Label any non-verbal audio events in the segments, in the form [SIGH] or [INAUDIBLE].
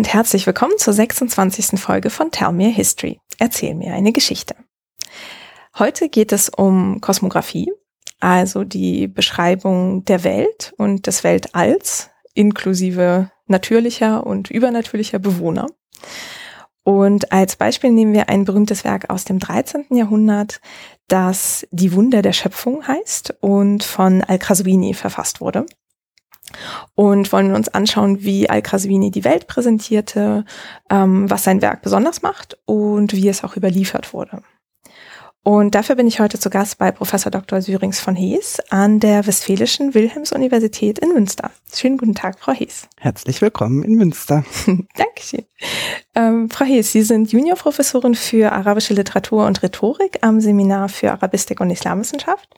und herzlich willkommen zur 26. Folge von Tell Me a History. Erzähl mir eine Geschichte. Heute geht es um Kosmographie, also die Beschreibung der Welt und des Weltalls inklusive natürlicher und übernatürlicher Bewohner. Und als Beispiel nehmen wir ein berühmtes Werk aus dem 13. Jahrhundert, das Die Wunder der Schöpfung heißt und von Al-Qaswini verfasst wurde. Und wollen uns anschauen, wie Al-Qaswini die Welt präsentierte, ähm, was sein Werk besonders macht und wie es auch überliefert wurde. Und dafür bin ich heute zu Gast bei Professor Dr. Syrings von Hees an der Westfälischen Wilhelms-Universität in Münster. Schönen guten Tag, Frau Hees. Herzlich willkommen in Münster. [LAUGHS] Dankeschön. Ähm, Frau Hees, Sie sind Juniorprofessorin für arabische Literatur und Rhetorik am Seminar für Arabistik und Islamwissenschaft.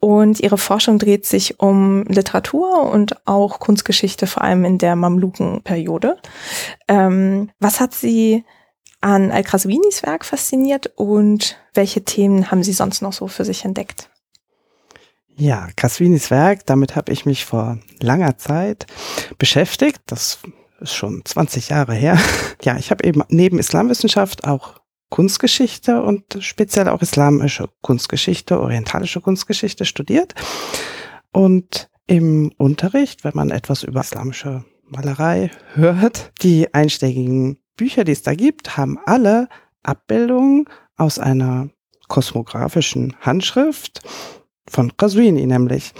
Und Ihre Forschung dreht sich um Literatur und auch Kunstgeschichte, vor allem in der Mamlukenperiode. Ähm, was hat Sie an Al-Kraswinis Werk fasziniert und welche Themen haben Sie sonst noch so für sich entdeckt? Ja, Kraswinis Werk, damit habe ich mich vor langer Zeit beschäftigt. Das ist schon 20 Jahre her. [LAUGHS] Ja, ich habe eben neben Islamwissenschaft auch Kunstgeschichte und speziell auch islamische Kunstgeschichte, orientalische Kunstgeschichte studiert. Und im Unterricht, wenn man etwas über islamische Malerei hört, die einstiegigen Bücher, die es da gibt, haben alle Abbildungen aus einer kosmografischen Handschrift von Qaswini nämlich.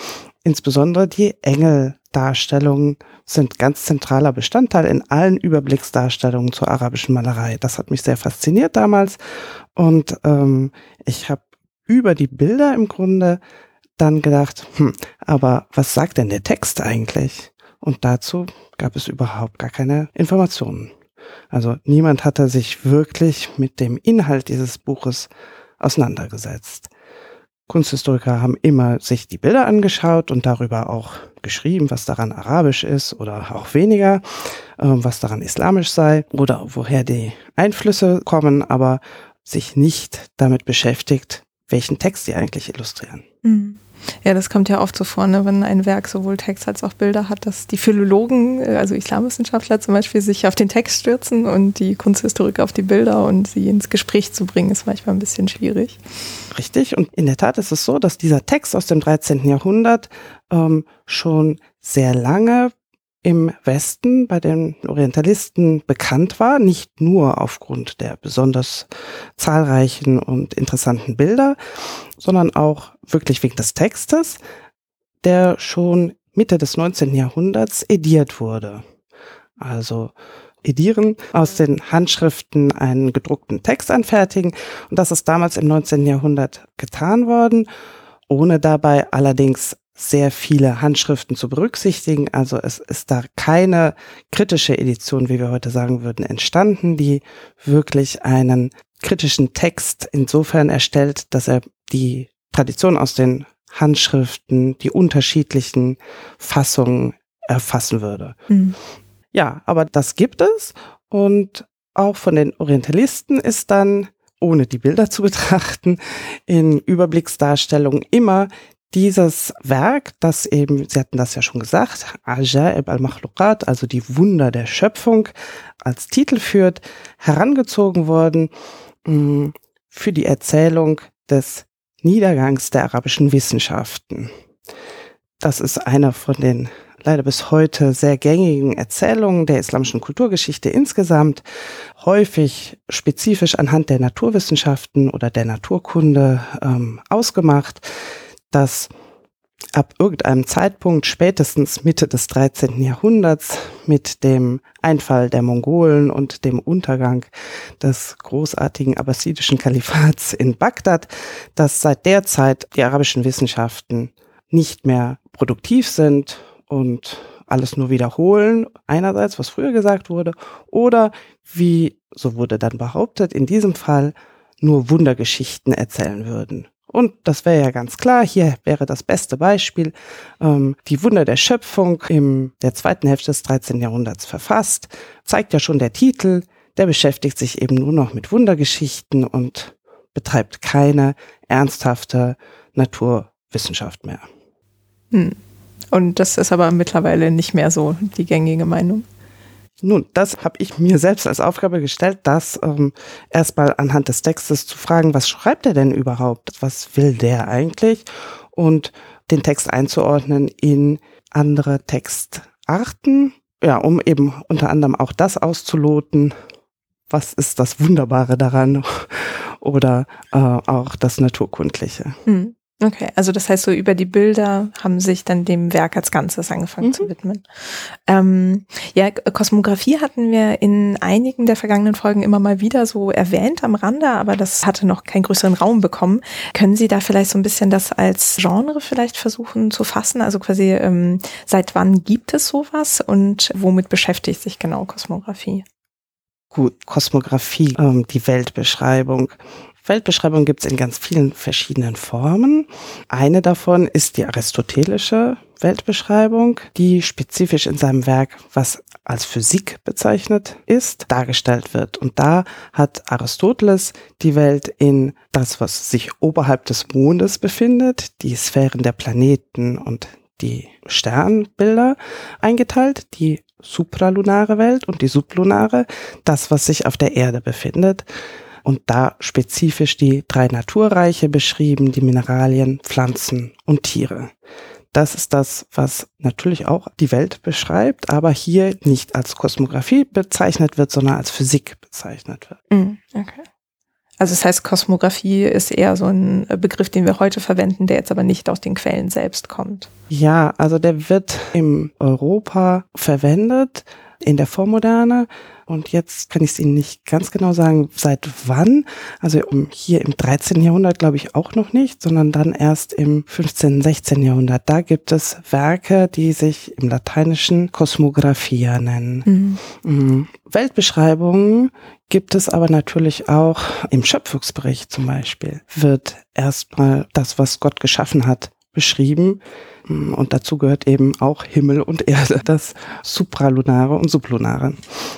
Insbesondere die Engeldarstellungen sind ganz zentraler Bestandteil in allen Überblicksdarstellungen zur arabischen Malerei. Das hat mich sehr fasziniert damals und ähm, ich habe über die Bilder im Grunde dann gedacht, hm, aber was sagt denn der Text eigentlich? Und dazu gab es überhaupt gar keine Informationen. Also niemand hatte sich wirklich mit dem Inhalt dieses Buches auseinandergesetzt. Kunsthistoriker haben immer sich die Bilder angeschaut und darüber auch geschrieben, was daran arabisch ist oder auch weniger, äh, was daran islamisch sei oder woher die Einflüsse kommen, aber sich nicht damit beschäftigt, welchen Text sie eigentlich illustrieren. Mhm. Ja, das kommt ja oft so vor, ne, wenn ein Werk sowohl Text als auch Bilder hat, dass die Philologen, äh, also Islamwissenschaftler zum Beispiel, sich auf den Text stürzen und die Kunsthistoriker auf die Bilder und sie ins Gespräch zu bringen, ist manchmal ein bisschen schwierig. Richtig. Und in der Tat ist es so, dass dieser Text aus dem 13. Jahrhundert ähm, schon sehr lange im Westen bei den Orientalisten bekannt war, nicht nur aufgrund der besonders zahlreichen und interessanten Bilder, sondern auch wirklich wegen des Textes, der schon Mitte des 19. Jahrhunderts ediert wurde. Also edieren, aus den Handschriften einen gedruckten Text anfertigen. Und das ist damals im 19. Jahrhundert getan worden, ohne dabei allerdings sehr viele Handschriften zu berücksichtigen. Also es ist da keine kritische Edition, wie wir heute sagen würden, entstanden, die wirklich einen kritischen Text insofern erstellt, dass er die Tradition aus den Handschriften, die unterschiedlichen Fassungen erfassen würde. Mhm. Ja, aber das gibt es und auch von den Orientalisten ist dann ohne die Bilder zu [LAUGHS] betrachten, in Überblicksdarstellungen immer dieses Werk, das eben, Sie hatten das ja schon gesagt, Ajaib al-Makhluqat, also die Wunder der Schöpfung, als Titel führt, herangezogen worden mh, mm, für die Erzählung des Niedergangs der arabischen Wissenschaften. Das ist einer von den leider bis heute sehr gängigen Erzählungen der islamischen Kulturgeschichte insgesamt, häufig spezifisch anhand der Naturwissenschaften oder der Naturkunde ähm, ausgemacht dass ab irgendeinem Zeitpunkt, spätestens Mitte des 13. Jahrhunderts, mit dem Einfall der Mongolen und dem Untergang des großartigen abbasidischen Kalifats in Bagdad, dass seit der Zeit die arabischen Wissenschaften nicht mehr produktiv sind und alles nur wiederholen, einerseits, was früher gesagt wurde, oder wie, so wurde dann behauptet, in diesem Fall nur Wundergeschichten erzählen würden. Und das wäre ja ganz klar, hier wäre das beste Beispiel, ähm, die Wunder der Schöpfung im der zweiten Hälfte des 13. Jahrhunderts verfasst, zeigt ja schon der Titel, der beschäftigt sich eben nur noch mit Wundergeschichten und betreibt keine ernsthafte Naturwissenschaft mehr. Hm. Und das ist aber mittlerweile nicht mehr so die gängige Meinung. Nun, das habe ich mir selbst als Aufgabe gestellt, das ähm, erstmal anhand des Textes zu fragen, was schreibt er denn überhaupt? Was will der eigentlich? Und den Text einzuordnen in andere Textarten, ja, um eben unter anderem auch das auszuloten, was ist das Wunderbare daran [LAUGHS] oder äh, auch das Naturkundliche. Mhm. Okay, also das heißt, so über die Bilder haben sich dann dem Werk als Ganzes angefangen mhm. zu widmen. Ähm, ja, Kosmografie hatten wir in einigen der vergangenen Folgen immer mal wieder so erwähnt am Rande, aber das hatte noch keinen größeren Raum bekommen. Können Sie da vielleicht so ein bisschen das als Genre vielleicht versuchen zu fassen? Also quasi, ähm, seit wann gibt es sowas und womit beschäftigt sich genau Kosmografie? Gut, Kosmografie, ähm, die Weltbeschreibung Weltbeschreibung gibt es in ganz vielen verschiedenen Formen. Eine davon ist die aristotelische Weltbeschreibung, die spezifisch in seinem Werk, was als Physik bezeichnet ist, dargestellt wird. Und da hat Aristoteles die Welt in das, was sich oberhalb des Mondes befindet, die Sphären der Planeten und die Sternbilder eingeteilt, die supralunare Welt und die sublunare, das, was sich auf der Erde befindet und da spezifisch die drei Naturreiche beschrieben, die Mineralien, Pflanzen und Tiere. Das ist das, was natürlich auch die Welt beschreibt, aber hier nicht als Kosmographie bezeichnet wird, sondern als Physik bezeichnet wird. Mm, okay. Also das heißt, Kosmographie ist eher so ein Begriff, den wir heute verwenden, der jetzt aber nicht aus den Quellen selbst kommt. Ja, also der wird im Europa verwendet, in der Vormoderne. Und jetzt kann ich es Ihnen nicht ganz genau sagen, seit wann. Also hier im 13. Jahrhundert glaube ich auch noch nicht, sondern dann erst im 15., 16. Jahrhundert. Da gibt es Werke, die sich im Lateinischen Kosmographia nennen. Mhm. Mhm. Weltbeschreibungen gibt es aber natürlich auch im Schöpfungsbericht zum Beispiel. Wird erstmal das, was Gott geschaffen hat, beschrieben. Und dazu gehört eben auch Himmel und Erde, das Supralunare und Sublunare.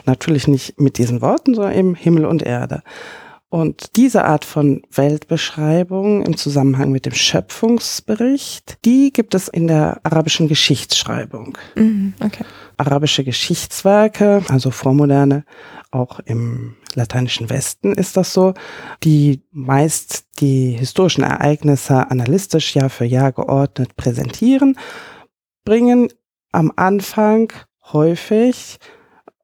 Natürlich nicht mit diesen Worten, sondern eben Himmel und Erde. Und diese Art von Weltbeschreibung im Zusammenhang mit dem Schöpfungsbericht, die gibt es in der arabischen Geschichtsschreibung. Mhm, okay. Arabische Geschichtswerke, also vormoderne, auch im lateinischen Westen ist das so, die meist die historischen Ereignisse analytisch Jahr für Jahr geordnet präsentieren, bringen am Anfang häufig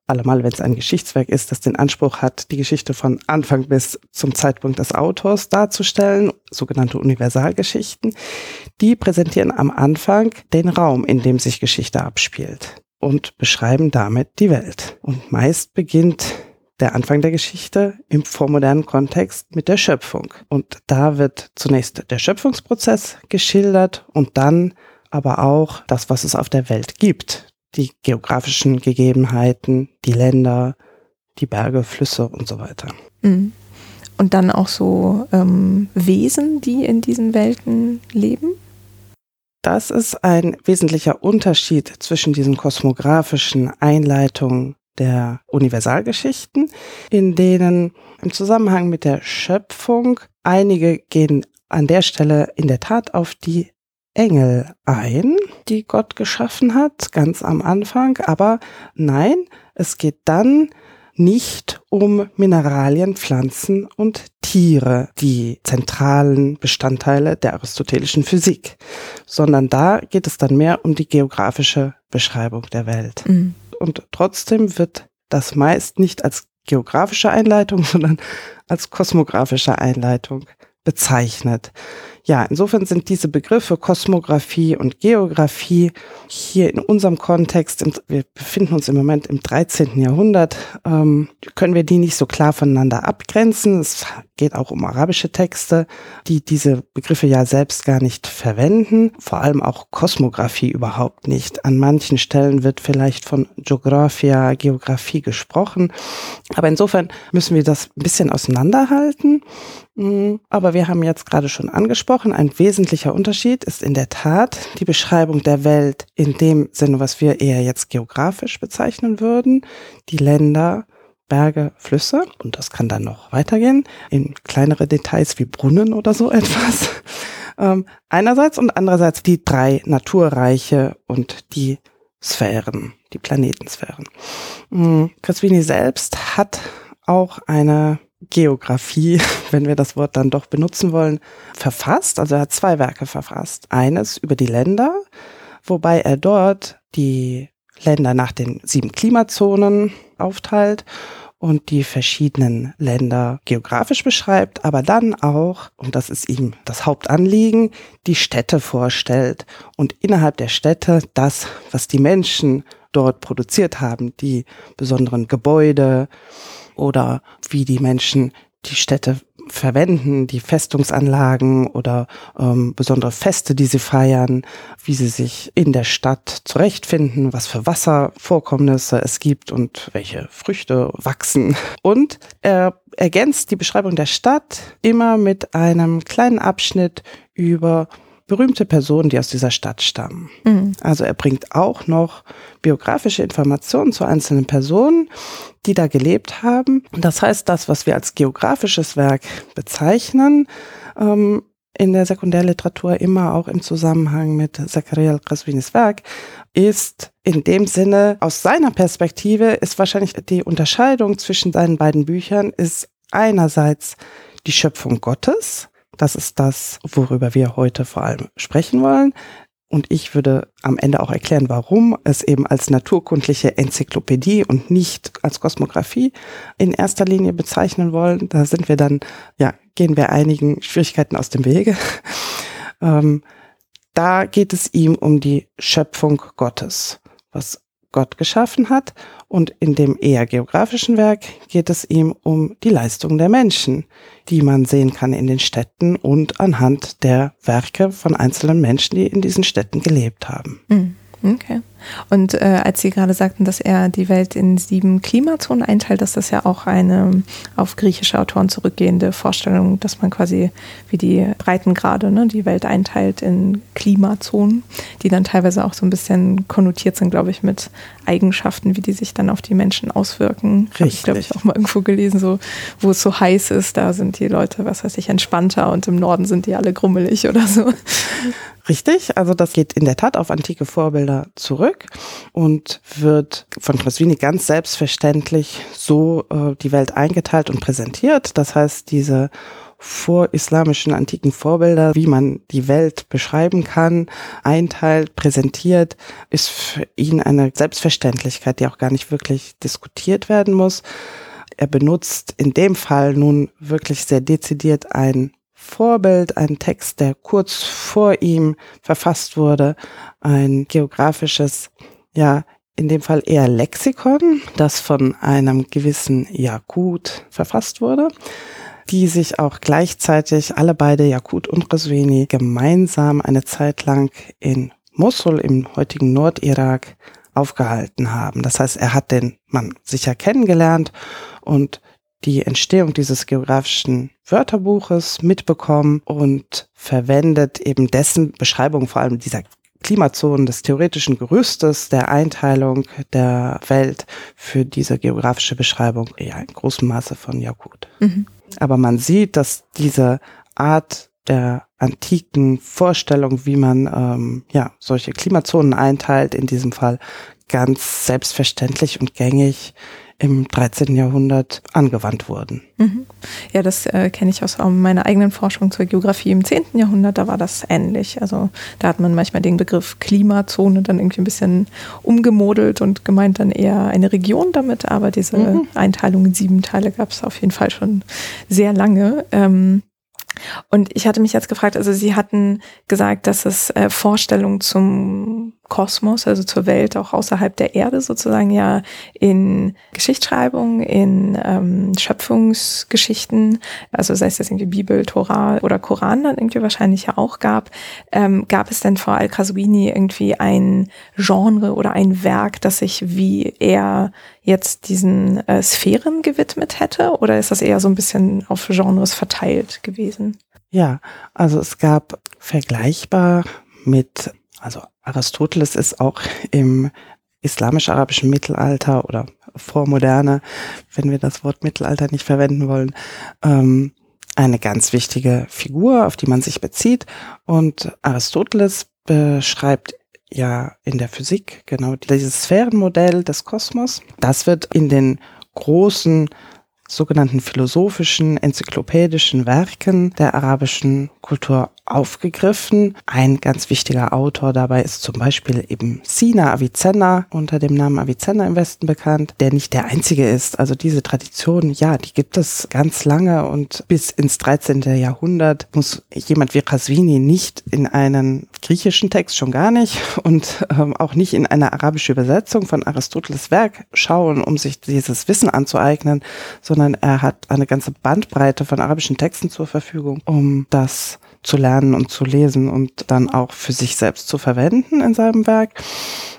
allemal wenn es ein Geschichtswerk ist, das den Anspruch hat, die Geschichte von Anfang bis zum Zeitpunkt des Autors darzustellen, sogenannte Universalgeschichten, die präsentieren am Anfang den Raum, in dem sich Geschichte abspielt und beschreiben damit die Welt. Und meist beginnt der Anfang der Geschichte im vormodernen Kontext mit der Schöpfung. Und da wird zunächst der Schöpfungsprozess geschildert und dann aber auch das, was es auf der Welt gibt. Die geografischen Gegebenheiten, die Länder, die Berge, Flüsse und so weiter. Mhm. Und dann auch so ähm, Wesen, die in diesen Welten leben? Das ist ein wesentlicher Unterschied zwischen diesen kosmografischen Einleitungen der Universalgeschichten, in denen im Zusammenhang mit der Schöpfung einige gehen an der Stelle in der Tat auf die Engel ein, die Gott geschaffen hat, ganz am Anfang. Aber nein, es geht dann nicht um Mineralien, Pflanzen und Tiere, die zentralen Bestandteile der aristotelischen Physik, sondern da geht es dann mehr um die geografische Beschreibung der Welt. Mhm und trotzdem wird das meist nicht als geografische Einleitung, [LAUGHS] sondern als kosmografische Einleitung bezeichnet. Ja, insofern sind diese Begriffe Kosmographie und Geographie hier in unserem Kontext, wir befinden uns im Moment im 13. Jahrhundert, ähm, können wir die nicht so klar voneinander abgrenzen. Es geht auch um arabische Texte, die diese Begriffe ja selbst gar nicht verwenden, vor allem auch Kosmographie überhaupt nicht. An manchen Stellen wird vielleicht von Geographia, Geografie gesprochen, aber insofern müssen wir das ein bisschen auseinanderhalten. Mm, aber wir haben jetzt gerade schon angesprochen, ein wesentlicher Unterschied ist in der Tat die Beschreibung der Welt in dem Sinne, was wir eher jetzt geografisch bezeichnen würden. Die Länder, Berge, Flüsse und das kann dann noch weitergehen in kleinere Details wie Brunnen oder so [LAUGHS] etwas. Ähm, einerseits und andererseits die drei Naturreiche und die Sphären, die Planetensphären. Cresvini hm, selbst hat auch eine Geografie, [LAUGHS] wenn wir das Wort dann doch benutzen wollen, verfasst. Also er hat zwei Werke verfasst. Eines über die Länder, wobei er dort die Länder nach den sieben Klimazonen aufteilt und die verschiedenen Länder geografisch beschreibt, aber dann auch, und das ist ihm das Hauptanliegen, die Städte vorstellt und innerhalb der Städte das, was die Menschen dort produziert haben, die besonderen Gebäude oder wie die Menschen die Städte verwenden, die Festungsanlagen oder ähm, besondere Feste, die sie feiern, wie sie sich in der Stadt zurechtfinden, was für Wasservorkommnisse es gibt und welche Früchte wachsen. Und er ergänzt die Beschreibung der Stadt immer mit einem kleinen Abschnitt über berühmte Personen, die aus dieser Stadt stammen. Mhm. Also er bringt auch noch biografische Informationen zu einzelnen Personen, die da gelebt haben. Das heißt, das, was wir als geografisches Werk bezeichnen, ähm, in der Sekundärliteratur immer auch im Zusammenhang mit Zachariah Krasvinis Werk, ist in dem Sinne, aus seiner Perspektive, ist wahrscheinlich die Unterscheidung zwischen seinen beiden Büchern, ist einerseits die Schöpfung Gottes, das ist das, worüber wir heute vor allem sprechen wollen. Und ich würde am Ende auch erklären, warum es eben als naturkundliche Enzyklopädie und nicht als Kosmographie in erster Linie bezeichnen wollen. Da sind wir dann, ja, gehen wir einigen Schwierigkeiten aus dem Wege. [LAUGHS] Ähm, da geht es ihm um die Schöpfung Gottes, was Gott geschaffen hat. Und in dem eher geografischen Werk geht es ihm um die Leistung der Menschen, die man sehen kann in den Städten und anhand der Werke von einzelnen Menschen, die in diesen Städten gelebt haben. Mhm. Okay. Und äh, als Sie gerade sagten, dass er die Welt in sieben Klimazonen einteilt, ist das ja auch eine auf griechische Autoren zurückgehende Vorstellung, dass man quasi wie die Breitengrade ne, die Welt einteilt in Klimazonen, die dann teilweise auch so ein bisschen konnotiert sind, glaube ich, mit Eigenschaften, wie die sich dann auf die Menschen auswirken. Richtig. Habe ich, glaube ich, auch mal irgendwo gelesen, so, wo es so heiß ist, da sind die Leute, was weiß ich, entspannter und im Norden sind die alle grummelig oder so. Richtig, also das geht in der Tat auf antike Vorbilder zurück und wird von Krasvini ganz selbstverständlich so äh, die Welt eingeteilt und präsentiert. Das heißt, diese vorislamischen antiken Vorbilder, wie man die Welt beschreiben kann, einteilt, präsentiert, ist für ihn eine Selbstverständlichkeit, die auch gar nicht wirklich diskutiert werden muss. Er benutzt in dem Fall nun wirklich sehr dezidiert ein Vorbild, ein Text, der kurz vor ihm verfasst wurde, ein geografisches, ja, in dem Fall eher Lexikon, das von einem gewissen Jakut verfasst wurde, die sich auch gleichzeitig alle beide, Jakut und Resveni, gemeinsam eine Zeit lang in Mosul im heutigen Nordirak aufgehalten haben. Das heißt, er hat den Mann sicher kennengelernt und die Entstehung dieses geografischen Wörterbuches mitbekommen und verwendet eben dessen Beschreibung, vor allem dieser Klimazonen des theoretischen Gerüstes der Einteilung der Welt für diese geografische Beschreibung ja in großem Maße von Jakut. Mhm. Aber man sieht, dass diese Art der antiken Vorstellung, wie man ähm, ja solche Klimazonen einteilt, in diesem Fall ganz selbstverständlich und gängig im 13. Jahrhundert angewandt wurden. Mhm. Ja, das äh, kenne ich aus meiner eigenen Forschung zur Geografie im 10. Jahrhundert, da war das ähnlich. Also da hat man manchmal den Begriff Klimazone dann irgendwie ein bisschen umgemodelt und gemeint dann eher eine Region damit, aber diese mhm. Einteilung in sieben Teile gab es auf jeden Fall schon sehr lange. Ähm, und ich hatte mich jetzt gefragt, also Sie hatten gesagt, dass es äh, Vorstellungen zum Kosmos, also zur Welt auch außerhalb der Erde sozusagen ja in Geschichtsschreibung, in ähm, Schöpfungsgeschichten, also sei es jetzt irgendwie Bibel, Tora oder Koran dann irgendwie wahrscheinlich ja auch gab. Ähm, gab es denn vor Al-Kaswini irgendwie ein Genre oder ein Werk, das sich wie er jetzt diesen äh, Sphären gewidmet hätte? Oder ist das eher so ein bisschen auf Genres verteilt gewesen? Ja, also es gab vergleichbar mit also Aristoteles ist auch im islamisch-arabischen Mittelalter oder Vormoderne, wenn wir das Wort Mittelalter nicht verwenden wollen, ähm, eine ganz wichtige Figur, auf die man sich bezieht. Und Aristoteles beschreibt ja in der Physik, genau dieses Sphärenmodell des Kosmos. Das wird in den großen sogenannten philosophischen, enzyklopädischen Werken der arabischen Kultur aufgegriffen. Ein ganz wichtiger Autor dabei ist zum Beispiel eben Sina Avicenna, unter dem Namen Avicenna im Westen bekannt, der nicht der einzige ist. Also diese Tradition, ja, die gibt es ganz lange und bis ins 13. Jahrhundert muss jemand wie Qaswini nicht in einen griechischen Text, schon gar nicht, [LAUGHS] und ähm, auch nicht in eine arabische Übersetzung von Aristoteles Werk schauen, um sich dieses Wissen anzueignen, sondern er hat eine ganze Bandbreite von arabischen Texten zur Verfügung, um das zu lernen und zu lesen und dann auch für sich selbst zu verwenden in seinem Werk.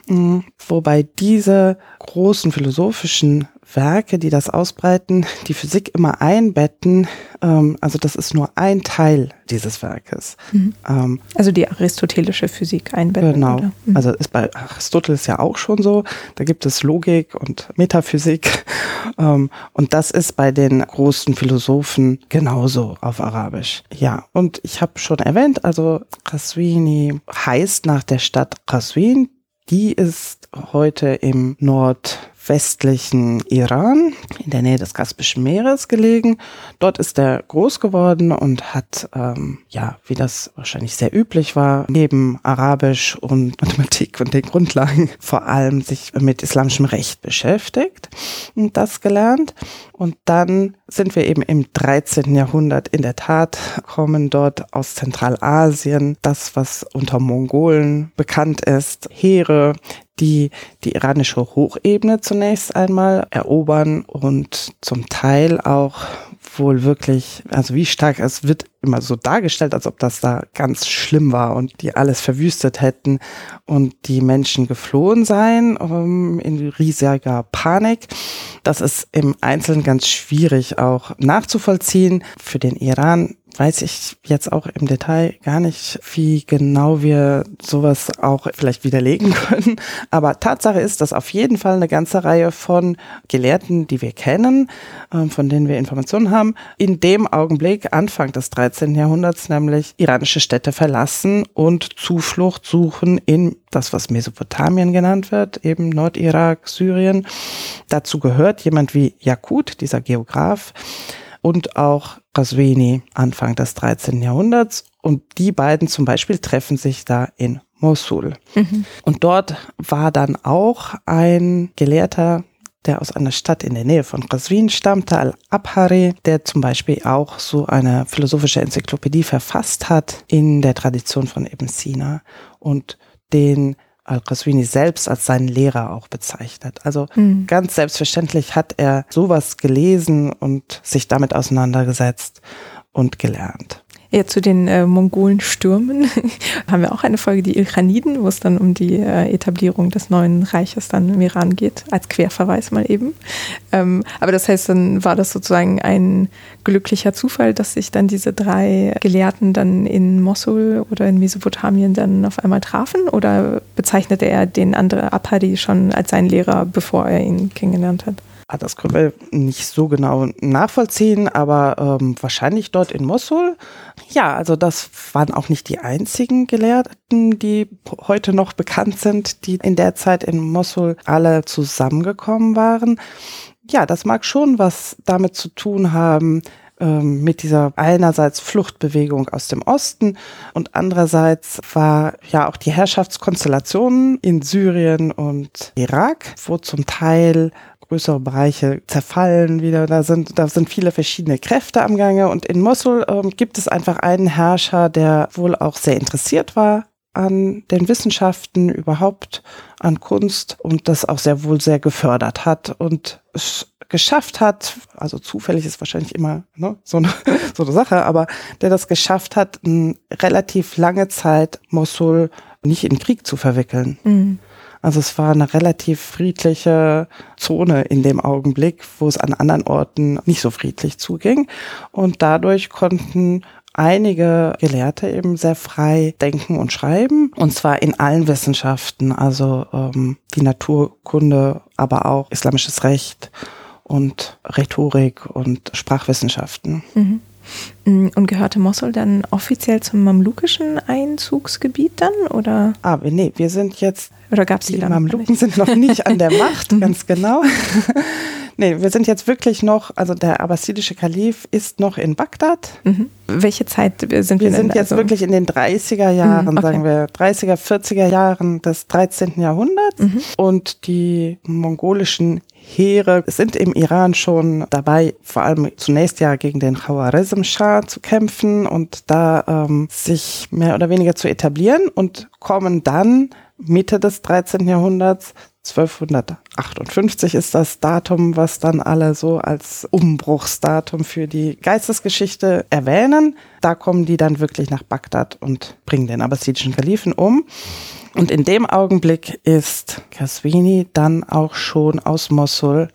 Mm, wobei diese großen philosophischen Werke, die das ausbreiten, die Physik immer einbetten. Ähm, also das ist nur ein Teil dieses Werkes. Mhm. Ähm, also die aristotelische Physik einbetten. Genau. Mhm. Also ist bei Aristoteles ja auch schon so. Da gibt es Logik und Metaphysik. [LAUGHS] Ähm, und das ist bei den großen Philosophen genauso auf Arabisch. Ja, und ich habe schon erwähnt, also Qaswini heißt nach der Stadt Qaswin. Die ist heute im Nord westlichen Iran, in der Nähe des Kaspischen Meeres gelegen. Dort ist er groß geworden und hat, ähm, ja, wie das wahrscheinlich sehr üblich war, neben Arabisch und [LAUGHS] Mathematik und den Grundlagen vor allem sich mit islamischem Recht beschäftigt und das gelernt. Und dann sind wir eben im 13. Jahrhundert in der Tat, kommen dort aus Zentralasien das, was unter Mongolen bekannt ist, Heere, die die iranische Hochebene zunächst einmal erobern und zum Teil auch wohl wirklich, also wie stark, es wird immer so dargestellt, als ob das da ganz schlimm war und die alles verwüstet hätten und die Menschen geflohen seien um, in riesiger Panik. Das ist im Einzelnen ganz schwierig auch nachzuvollziehen. Für den Iran weiß ich jetzt auch im Detail gar nicht, wie genau wir sowas auch vielleicht widerlegen [LAUGHS] können. Aber Tatsache ist, dass auf jeden Fall eine ganze Reihe von Gelehrten, die wir kennen, ähm, von denen wir Informationen haben, in dem Augenblick, Anfang des 13. Jahrhunderts, nämlich iranische Städte verlassen und Zuflucht suchen in das, was Mesopotamien genannt wird, eben Nordirak, Syrien. Dazu gehört jemand wie Jakut, dieser Geograf, und auch Qaswini Anfang des 13. Jahrhunderts. Und die beiden zum Beispiel treffen sich da in Mosul. Mhm. Und dort war dann auch ein Gelehrter, der aus einer Stadt in der Nähe von Qaswin stammte, Al-Abhari, der zum Beispiel auch so eine philosophische Enzyklopädie verfasst hat in der Tradition von Ibn Sina und den Al-Qaswini selbst als seinen Lehrer auch bezeichnet. Also mhm. ganz selbstverständlich hat er sowas gelesen und sich damit auseinandergesetzt und gelernt. Ja, zu den äh, Mongolenstürmen [LAUGHS] haben wir auch eine Folge, die Ilkhaniden, wo es dann um die äh, Etablierung des neuen Reiches dann im Iran geht, als Querverweis mal eben. Ähm, aber das heißt, dann war das sozusagen ein glücklicher Zufall, dass sich dann diese drei Gelehrten dann in Mosul oder in Mesopotamien dann auf einmal trafen? Oder bezeichnete er den anderen Abhadi schon als seinen Lehrer, bevor er ihn kennengelernt hat? Ah, das können wir nicht so genau nachvollziehen, aber ähm, wahrscheinlich dort in Mosul. Ja, also das waren auch nicht die einzigen Gelehrten, die heute noch bekannt sind, die in der Zeit in Mosul alle zusammengekommen waren. Ja, das mag schon was damit zu tun haben, ähm, mit dieser einerseits Fluchtbewegung aus dem Osten und andererseits war ja auch die Herrschaftskonstellation in Syrien und Irak, wo zum Teil größere Bereiche zerfallen wieder. Da sind, da sind viele verschiedene Kräfte am Gange. Und in Mosul ähm, gibt es einfach einen Herrscher, der wohl auch sehr interessiert war an den Wissenschaften, überhaupt an Kunst und das auch sehr wohl sehr gefördert hat und es geschafft hat, also zufällig ist wahrscheinlich immer ne, so, eine, [LAUGHS] so eine Sache, aber der das geschafft hat, relativ lange Zeit Mosul nicht in Krieg zu verwickeln. Mhm. Also es war eine relativ friedliche Zone in dem Augenblick, wo es an anderen Orten nicht so friedlich zuging. Und dadurch konnten einige Gelehrte eben sehr frei denken und schreiben. Und zwar in allen Wissenschaften, also ähm, die Naturkunde, aber auch islamisches Recht und Rhetorik und Sprachwissenschaften. Mhm. Und gehörte Mosul dann offiziell zum mamlukischen Einzugsgebiet dann? Oder? Ah, nee, wir sind jetzt. Oder gab es die, die Mamluken sind noch nicht an der [LAUGHS] Macht, ganz genau. [LAUGHS] nee, wir sind jetzt wirklich noch, also der abbasidische Kalif ist noch in Bagdad. Mhm. Welche Zeit sind wir? Wir sind jetzt also? wirklich in den 30er Jahren, mhm, okay. sagen wir, 30er, 40er Jahren des 13. Jahrhunderts. Mhm. Und die mongolischen Heere sind im Iran schon dabei, vor allem zunächst ja gegen den Khawarizm-Schah zu kämpfen und da ähm, sich mehr oder weniger zu etablieren und kommen dann Mitte des 13. Jahrhunderts 1258 ist das Datum, was dann alle so als Umbruchsdatum für die Geistesgeschichte erwähnen. Da kommen die dann wirklich nach Bagdad und bringen den abbasidischen Kalifen um. Und in dem Augenblick ist Kaswini dann auch schon aus Mosul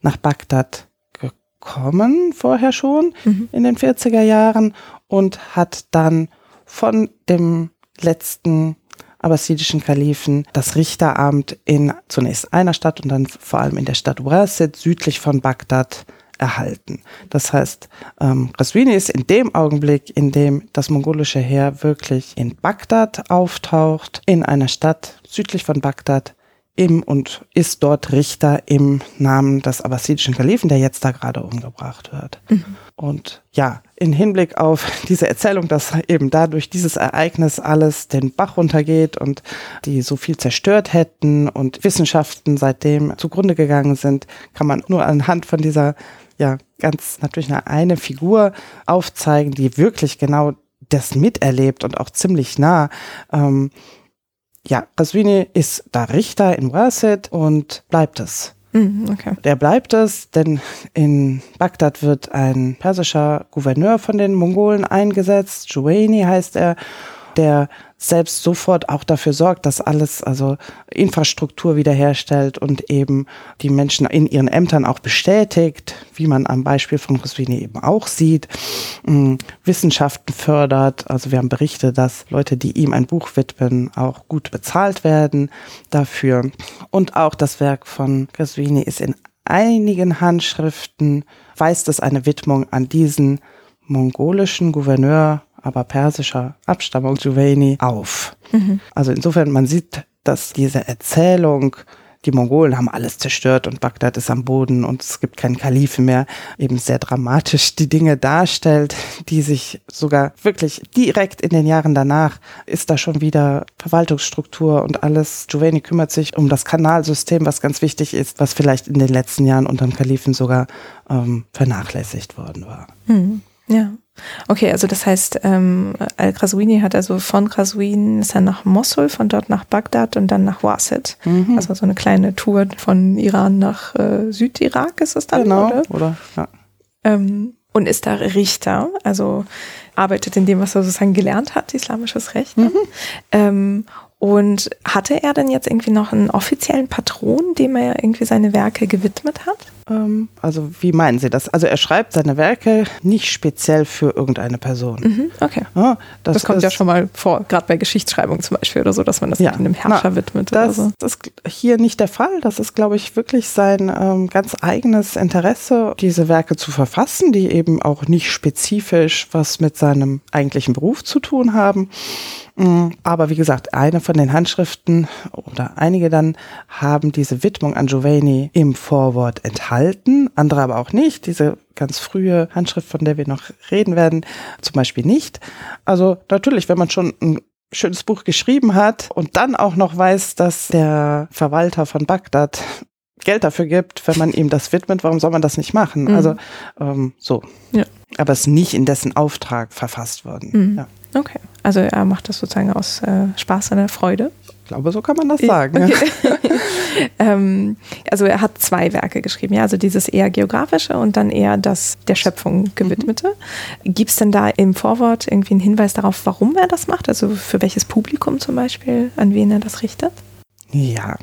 nach Bagdad gekommen, vorher schon mhm. in den 40er Jahren und hat dann von dem letzten abbasidischen Kalifen das Richteramt in zunächst einer Stadt und dann vor allem in der Stadt Wasit südlich von Bagdad erhalten. Das heißt, ähm, Qaswini ist in dem Augenblick, in dem das mongolische Heer wirklich in Bagdad auftaucht, in einer Stadt südlich von Bagdad, im und ist dort Richter im Namen des abbasidischen Kalifen, der jetzt da gerade umgebracht wird. Mhm. Und ja, in Hinblick auf diese Erzählung, dass eben dadurch dieses Ereignis alles den Bach runtergeht und die so viel zerstört hätten und Wissenschaften seitdem zugrunde gegangen sind, kann man nur anhand von dieser ja ganz natürlich eine, eine Figur aufzeigen, die wirklich genau das miterlebt und auch ziemlich nah. Ähm, ja, Qaswini ist da Richter in Wasit und bleibt es. Mhm, okay. Der bleibt es, denn in Bagdad wird ein persischer Gouverneur von den Mongolen eingesetzt. Juwaini heißt er der selbst sofort auch dafür sorgt, dass alles, also Infrastruktur wiederherstellt und eben die Menschen in ihren Ämtern auch bestätigt, wie man am Beispiel von Roswini eben auch sieht, mm, Wissenschaften fördert. Also wir haben Berichte, dass Leute, die ihm ein Buch widmen, auch gut bezahlt werden dafür. Und auch das Werk von Roswini ist in einigen Handschriften, weist es eine Widmung an diesen mongolischen Gouverneur aber persischer Abstammung Juvaini auf. Mhm. Also insofern, man sieht, dass diese Erzählung, die Mongolen haben alles zerstört und Bagdad ist am Boden und es gibt keinen Kalifen mehr, eben sehr dramatisch die Dinge darstellt, die sich sogar wirklich direkt in den Jahren danach ist da schon wieder Verwaltungsstruktur und alles. Giovanni kümmert sich um das Kanalsystem, was ganz wichtig ist, was vielleicht in den letzten Jahren unter dem Kalifen sogar ähm, vernachlässigt worden war. Mhm. Ja. Okay, also das heißt, ähm, Al-Qaswini hat also von Qaswin ist er nach Mosul, von dort nach Bagdad und dann nach Wasit. Mhm. Also so eine kleine Tour von Iran nach äh, Südirak ist es dann, genau, oder? oder ja. Ähm, und ist da Richter, also arbeitet in dem, was er sozusagen gelernt hat, islamisches Recht. Mhm. Ähm, und hatte er denn jetzt irgendwie noch einen offiziellen Patron, dem er irgendwie seine Werke gewidmet hat? Ähm, also wie meinen Sie das? Also er schreibt seine Werke nicht speziell für irgendeine Person. Mhm, okay. Ja, das, das, kommt ja schon mal vor, gerade bei Geschichtsschreibung zum Beispiel oder so, dass man das ja, einem Herrscher na, widmet. Das, oder so. das ist hier nicht der Fall. Das ist, glaube ich, wirklich sein ähm, ganz eigenes Interesse, diese Werke zu verfassen, die eben auch nicht spezifisch was mit seinem eigentlichen Beruf zu tun haben. Mm, aber wie gesagt, eine von den Handschriften oder einige dann haben diese Widmung an Giovanni im Vorwort enthalten, andere aber auch nicht. Diese ganz frühe Handschrift, von der wir noch reden werden, zum Beispiel nicht. Also natürlich, wenn man schon ein schönes Buch geschrieben hat und dann auch noch weiß, dass der Verwalter von Bagdad Geld dafür gibt, wenn man ihm das widmet, warum soll man das nicht machen? Mhm. Also ähm, so. Ja. Aber es ist nicht in dessen Auftrag verfasst worden. Mhm. Ja. Okay. Also er macht das sozusagen aus äh, Spaß und Freude. Ich glaube, so kann man das sagen. Okay. [LAUGHS] [LAUGHS] ähm, also er hat zwei Werke geschrieben, ja, also dieses eher geografische und dann eher das der Schöpfung gewidmete. Mhm. Gibt es denn da im Vorwort irgendwie einen Hinweis darauf, warum er das macht? Also für welches Publikum zum Beispiel, an wen er das richtet? Ja,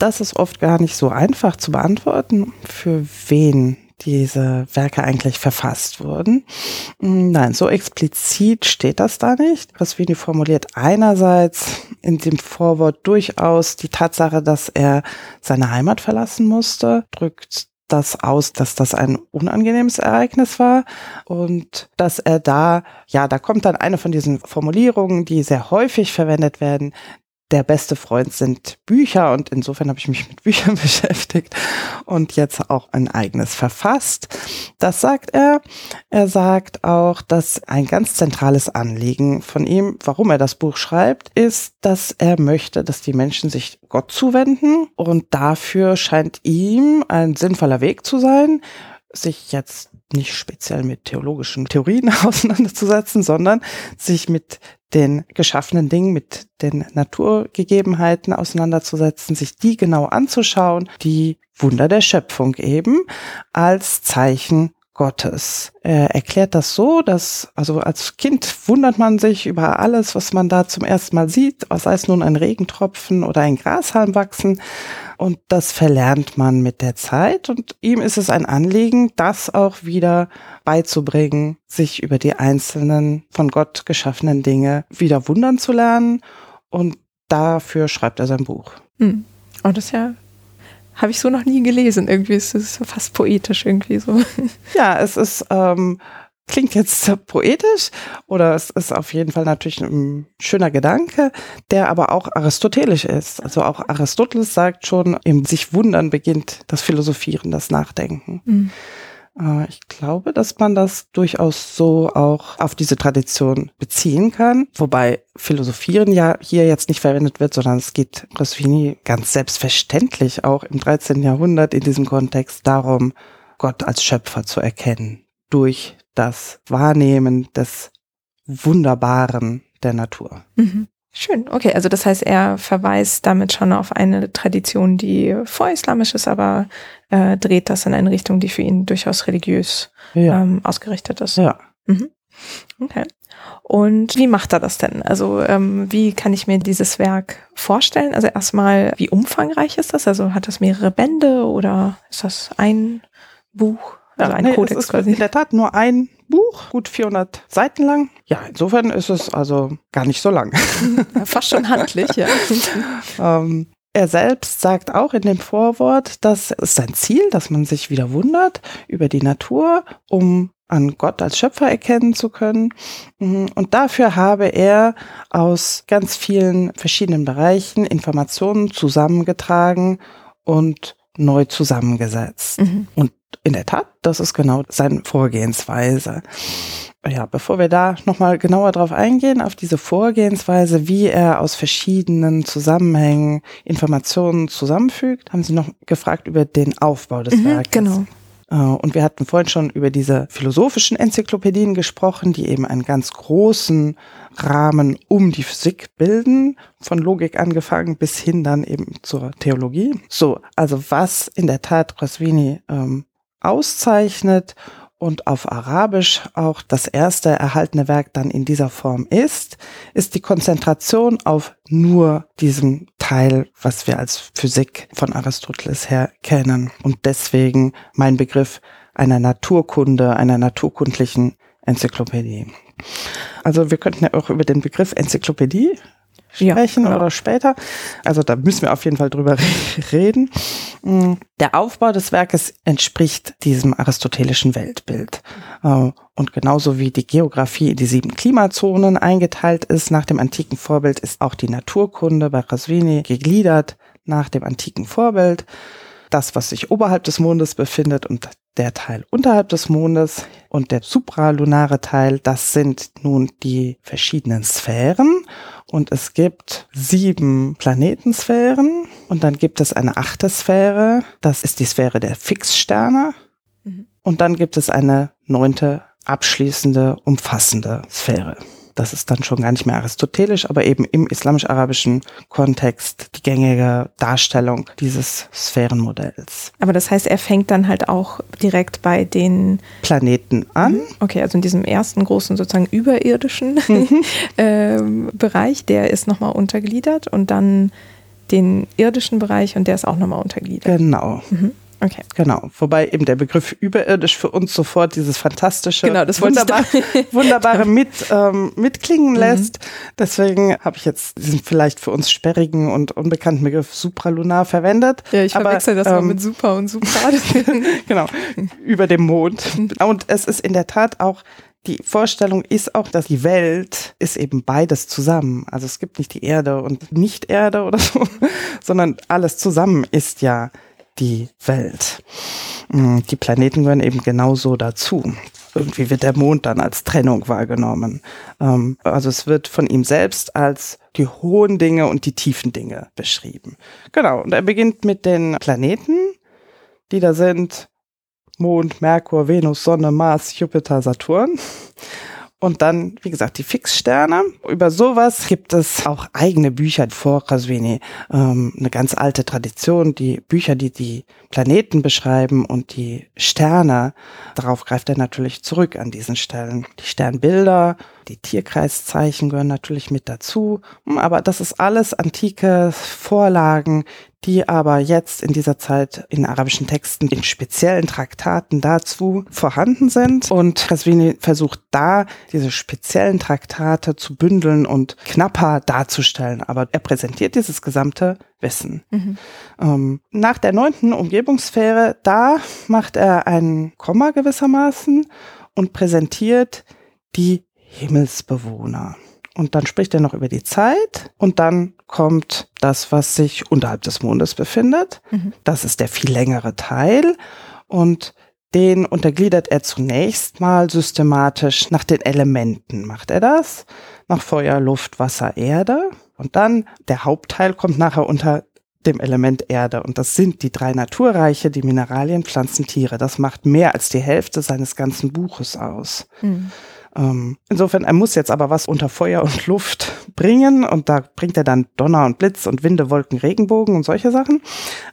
das ist oft gar nicht so einfach zu beantworten, für wen diese Werke eigentlich verfasst wurden. Hm, nein, so explizit steht das da nicht. Pasquini formuliert einerseits in dem Vorwort durchaus die Tatsache, dass er seine Heimat verlassen musste, drückt das aus, dass das ein unangenehmes Ereignis war und dass er da, ja, da kommt dann eine von diesen Formulierungen, die sehr häufig verwendet werden, der beste Freund sind Bücher und insofern habe ich mich mit Büchern [LAUGHS] beschäftigt und jetzt auch ein eigenes verfasst. Das sagt er. Er sagt auch, dass ein ganz zentrales Anliegen von ihm, warum er das Buch schreibt, ist, dass er möchte, dass die Menschen sich Gott zuwenden und dafür scheint ihm ein sinnvoller Weg zu sein, sich jetzt nicht speziell mit theologischen Theorien [LAUGHS] auseinanderzusetzen, sondern sich mit den geschaffenen Dingen, mit den Naturgegebenheiten auseinanderzusetzen, sich die genau anzuschauen, die Wunder der Schöpfung eben als Zeichen Gottes. Er erklärt das so, dass, also als Kind wundert man sich über alles, was man da zum ersten Mal sieht, sei es nun ein Regentropfen oder ein Grashalm wachsen. Und das verlernt man mit der Zeit. Und ihm ist es ein Anliegen, das auch wieder beizubringen, sich über die einzelnen von Gott geschaffenen Dinge wieder wundern zu lernen. Und dafür schreibt er sein Buch. Hm. Oh, das ist ja habe ich so noch nie gelesen. Irgendwie ist es fast poetisch irgendwie so. Ja, es ist, ähm, klingt jetzt poetisch oder es ist auf jeden Fall natürlich ein schöner Gedanke, der aber auch aristotelisch ist. Also auch Aristoteles sagt schon, im sich wundern beginnt das Philosophieren, das Nachdenken. Mhm. Äh, ich glaube, dass man das durchaus so auch auf diese Tradition beziehen kann. Wobei Philosophieren ja hier jetzt nicht verwendet wird, sondern es geht Rossini ganz selbstverständlich auch im 13. Jahrhundert in diesem Kontext darum, Gott als Schöpfer zu erkennen. Durch das Wahrnehmen des Wunderbaren der Natur. Mhm. Schön, okay. Also das heißt, er verweist damit schon auf eine Tradition, die vorislamisch ist, aber äh, dreht das in eine Richtung, die für ihn durchaus religiös ja. ähm, ausgerichtet ist. Ja. Mhm. Okay. Und wie macht er das denn? Also ähm, wie kann ich mir dieses Werk vorstellen? Also erstmal, wie umfangreich ist das? Also hat das mehrere Bände oder ist das ein Buch? Also ja, ein nee, Kodex es ist quasi. in der Tat nur ein Buch, gut 400 Seiten lang. Ja, insofern ist es also gar nicht so lang. [LAUGHS] Fast schon handlich, ja. [LAUGHS] ähm, er selbst sagt auch in dem Vorwort, dass es sein Ziel, dass man sich wieder wundert über die Natur, um an Gott als Schöpfer erkennen zu können. Mhm, und dafür habe er aus ganz vielen verschiedenen Bereichen Informationen zusammengetragen und neu zusammengesetzt. Mhm. Und in der Tat, das ist genau seine Vorgehensweise. Ja, bevor wir da nochmal genauer drauf eingehen, auf diese Vorgehensweise, wie er aus verschiedenen Zusammenhängen Informationen zusammenfügt, haben Sie noch gefragt über den Aufbau des mhm, Werkes. Genau. Äh, und wir hatten vorhin schon über diese philosophischen Enzyklopädien gesprochen, die eben einen ganz großen Rahmen um die Physik bilden, von Logik angefangen bis hin dann eben zur Theologie. So, also was in der Tat Roswini ähm, auszeichnet und auf Arabisch auch das erste erhaltene Werk dann in dieser Form ist, ist die Konzentration auf nur diesem Teil, was wir als Physik von Aristoteles her kennen. Und deswegen mein Begriff einer Naturkunde, einer naturkundlichen Enzyklopädie. Also wir könnten ja auch über den Begriff Enzyklopädie sprechen ja, oder später. Also da müssen wir auf jeden Fall drüber [LAUGHS] reden. Mm, der Aufbau des Werkes entspricht diesem aristotelischen Weltbild. Äh, und genauso wie die Geografie in die sieben Klimazonen eingeteilt ist, nach dem antiken Vorbild ist auch die Naturkunde bei Rasvini gegliedert nach dem antiken Vorbild. Das, was sich oberhalb des Mondes befindet und der Teil unterhalb des Mondes und der supralunare Teil, das sind nun die verschiedenen Sphären. Und es gibt sieben Planetensphären und dann gibt es eine achte Sphäre, das ist die Sphäre der Fixsterne. Mhm. Und dann gibt es eine neunte abschließende, umfassende Sphäre das ist dann schon gar nicht mehr aristotelisch, aber eben im islamisch-arabischen Kontext die gängige Darstellung dieses Sphärenmodells. Aber das heißt, er fängt dann halt auch direkt bei den Planeten an. Mhm. Okay, also in diesem ersten großen sozusagen überirdischen mhm. [LAUGHS] ähm, Bereich, der ist nochmal untergliedert und dann den irdischen Bereich und der ist auch nochmal untergliedert. Genau. Mhm. Okay. Genau. Wobei eben der Begriff überirdisch für uns sofort dieses fantastische, genau, das wunderbar, [LAUGHS] wunderbare mit, ähm, mitklingen mhm. lässt. Deswegen habe ich jetzt diesen vielleicht für uns sperrigen und unbekannten Begriff supralunar verwendet. Ja, ich verwechsel das ähm, mal mit super und supra. [LAUGHS] genau. Über dem Mond. Und es ist in der Tat auch die Vorstellung ist auch, dass die Welt ist eben beides zusammen. Also es gibt nicht die Erde und Nicht-Erde oder so, [LAUGHS] sondern alles zusammen ist ja die Welt. Mm, die Planeten gehören eben genauso dazu. Irgendwie wird der Mond dann als Trennung wahrgenommen. Ähm, also es wird von ihm selbst als die hohen Dinge und die tiefen Dinge beschrieben. Genau, und er beginnt mit den Planeten, die da sind Mond, Merkur, Venus, Sonne, Mars, Jupiter, Saturn. Und dann, wie gesagt, die Fixsterne. Über sowas gibt es auch eigene Bücher vor Kasvini. Ähm, eine ganz alte Tradition. Die Bücher, die die Planeten beschreiben und die Sterne, darauf greift er natürlich zurück an diesen Stellen. Die Sternbilder, die Tierkreiszeichen gehören natürlich mit dazu. Aber das ist alles antike Vorlagen, die aber jetzt in dieser Zeit in arabischen Texten, in speziellen Traktaten dazu vorhanden sind. Und Kasvini versucht da, diese speziellen Traktate zu bündeln und knapper darzustellen. Aber er präsentiert dieses gesamte Wissen. Mhm. Ähm, nach der neunten Umgebungssphäre, da macht er ein Komma gewissermaßen und präsentiert die Himmelsbewohner. Und dann spricht er noch über die Zeit und dann kommt das, was sich unterhalb des Mondes befindet. Mhm. Das ist der viel längere Teil und den untergliedert er zunächst mal systematisch nach den Elementen. Macht er das? Nach Feuer, Luft, Wasser, Erde. Und dann der Hauptteil kommt nachher unter dem Element Erde. Und das sind die drei Naturreiche, die Mineralien, Pflanzen, Tiere. Das macht mehr als die Hälfte seines ganzen Buches aus. Mhm. Ähm, insofern, er muss jetzt aber was unter Feuer und Luft bringen und da bringt er dann Donner und Blitz und Winde, Wolken, Regenbogen und solche Sachen.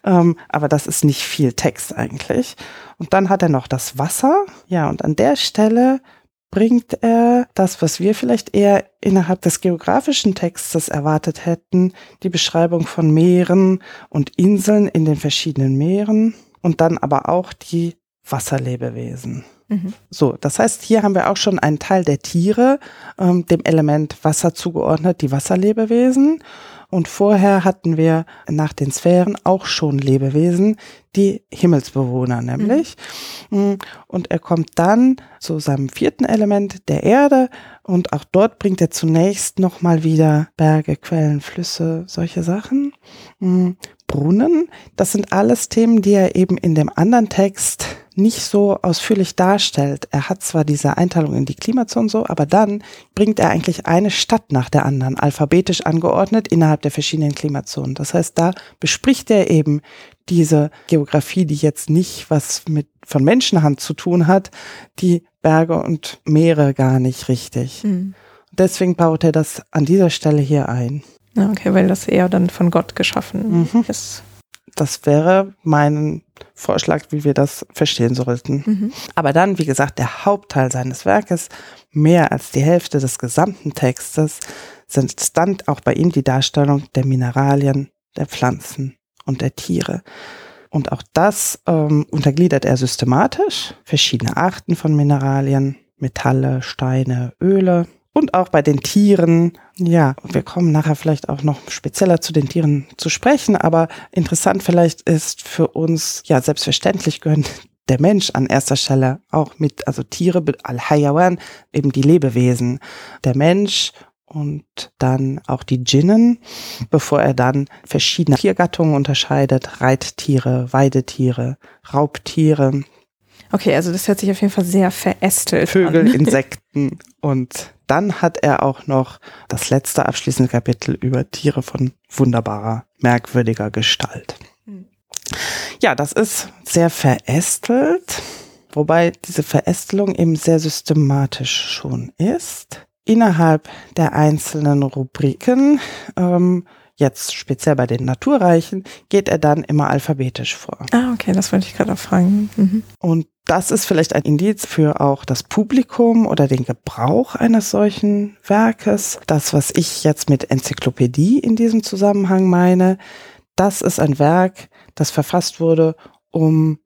Ähm, aber das ist nicht viel Text eigentlich. Und dann hat er noch das Wasser. Ja, und an der Stelle bringt er das, was wir vielleicht eher innerhalb des geografischen Textes erwartet hätten, die Beschreibung von Meeren und Inseln in den verschiedenen Meeren und dann aber auch die Wasserlebewesen. Mhm. So, das heißt, hier haben wir auch schon einen Teil der Tiere ähm, dem Element Wasser zugeordnet, die Wasserlebewesen. Und vorher hatten wir nach den Sphären auch schon Lebewesen, die Himmelsbewohner nämlich. Mhm. Und er kommt dann zu seinem vierten Element der Erde und auch dort bringt er zunächst nochmal wieder Berge, Quellen, Flüsse, solche Sachen. Mhm. Brunnen, das sind alles Themen, die er eben in dem anderen Text nicht so ausführlich darstellt. Er hat zwar diese Einteilung in die Klimazonen so, aber dann bringt er eigentlich eine Stadt nach der anderen, alphabetisch angeordnet innerhalb der verschiedenen Klimazonen. Das heißt, da bespricht er eben diese Geografie, die jetzt nicht was mit von Menschenhand zu tun hat, die Berge und Meere gar nicht richtig. Mhm. Deswegen baut er das an dieser Stelle hier ein. Okay, weil das eher dann von Gott geschaffen mhm. ist das wäre mein Vorschlag, wie wir das verstehen sollten. Mhm. Aber dann, wie gesagt, der Hauptteil seines Werkes, mehr als die Hälfte des gesamten Textes, sind dann auch bei ihm die Darstellung der Mineralien, der Pflanzen und der Tiere. Und auch das ähm, untergliedert er systematisch, verschiedene Arten von Mineralien, Metalle, Steine, Öle, und auch bei den Tieren. Ja, wir kommen nachher vielleicht auch noch spezieller zu den Tieren zu sprechen, aber interessant vielleicht ist für uns, ja, selbstverständlich gehören [LAUGHS] der Mensch an erster Stelle auch mit, also Tiere, Al-Hayawan, eben die Lebewesen. Der Mensch und dann auch die Djinnen, bevor er dann verschiedene Tiergattungen unterscheidet, Reittiere, Weidetiere, Raubtiere. Okay, also das hört sich auf jeden Fall sehr verästelt Vögel, an. [LAUGHS] Insekten und dann hat er auch noch das letzte abschließende Kapitel über Tiere von wunderbarer, merkwürdiger Gestalt. Ja, das ist sehr verästelt, wobei diese Verästelung eben sehr systematisch schon ist. Innerhalb der einzelnen Rubriken ähm, Jetzt speziell bei den Naturreichen geht er dann immer alphabetisch vor. Ah, okay, das wollte ich gerade auch fragen. Mhm. Und das ist vielleicht ein Indiz für auch das Publikum oder den Gebrauch eines solchen Werkes. Das, was ich jetzt mit Enzyklopädie in diesem Zusammenhang meine, das ist ein Werk, das verfasst wurde, um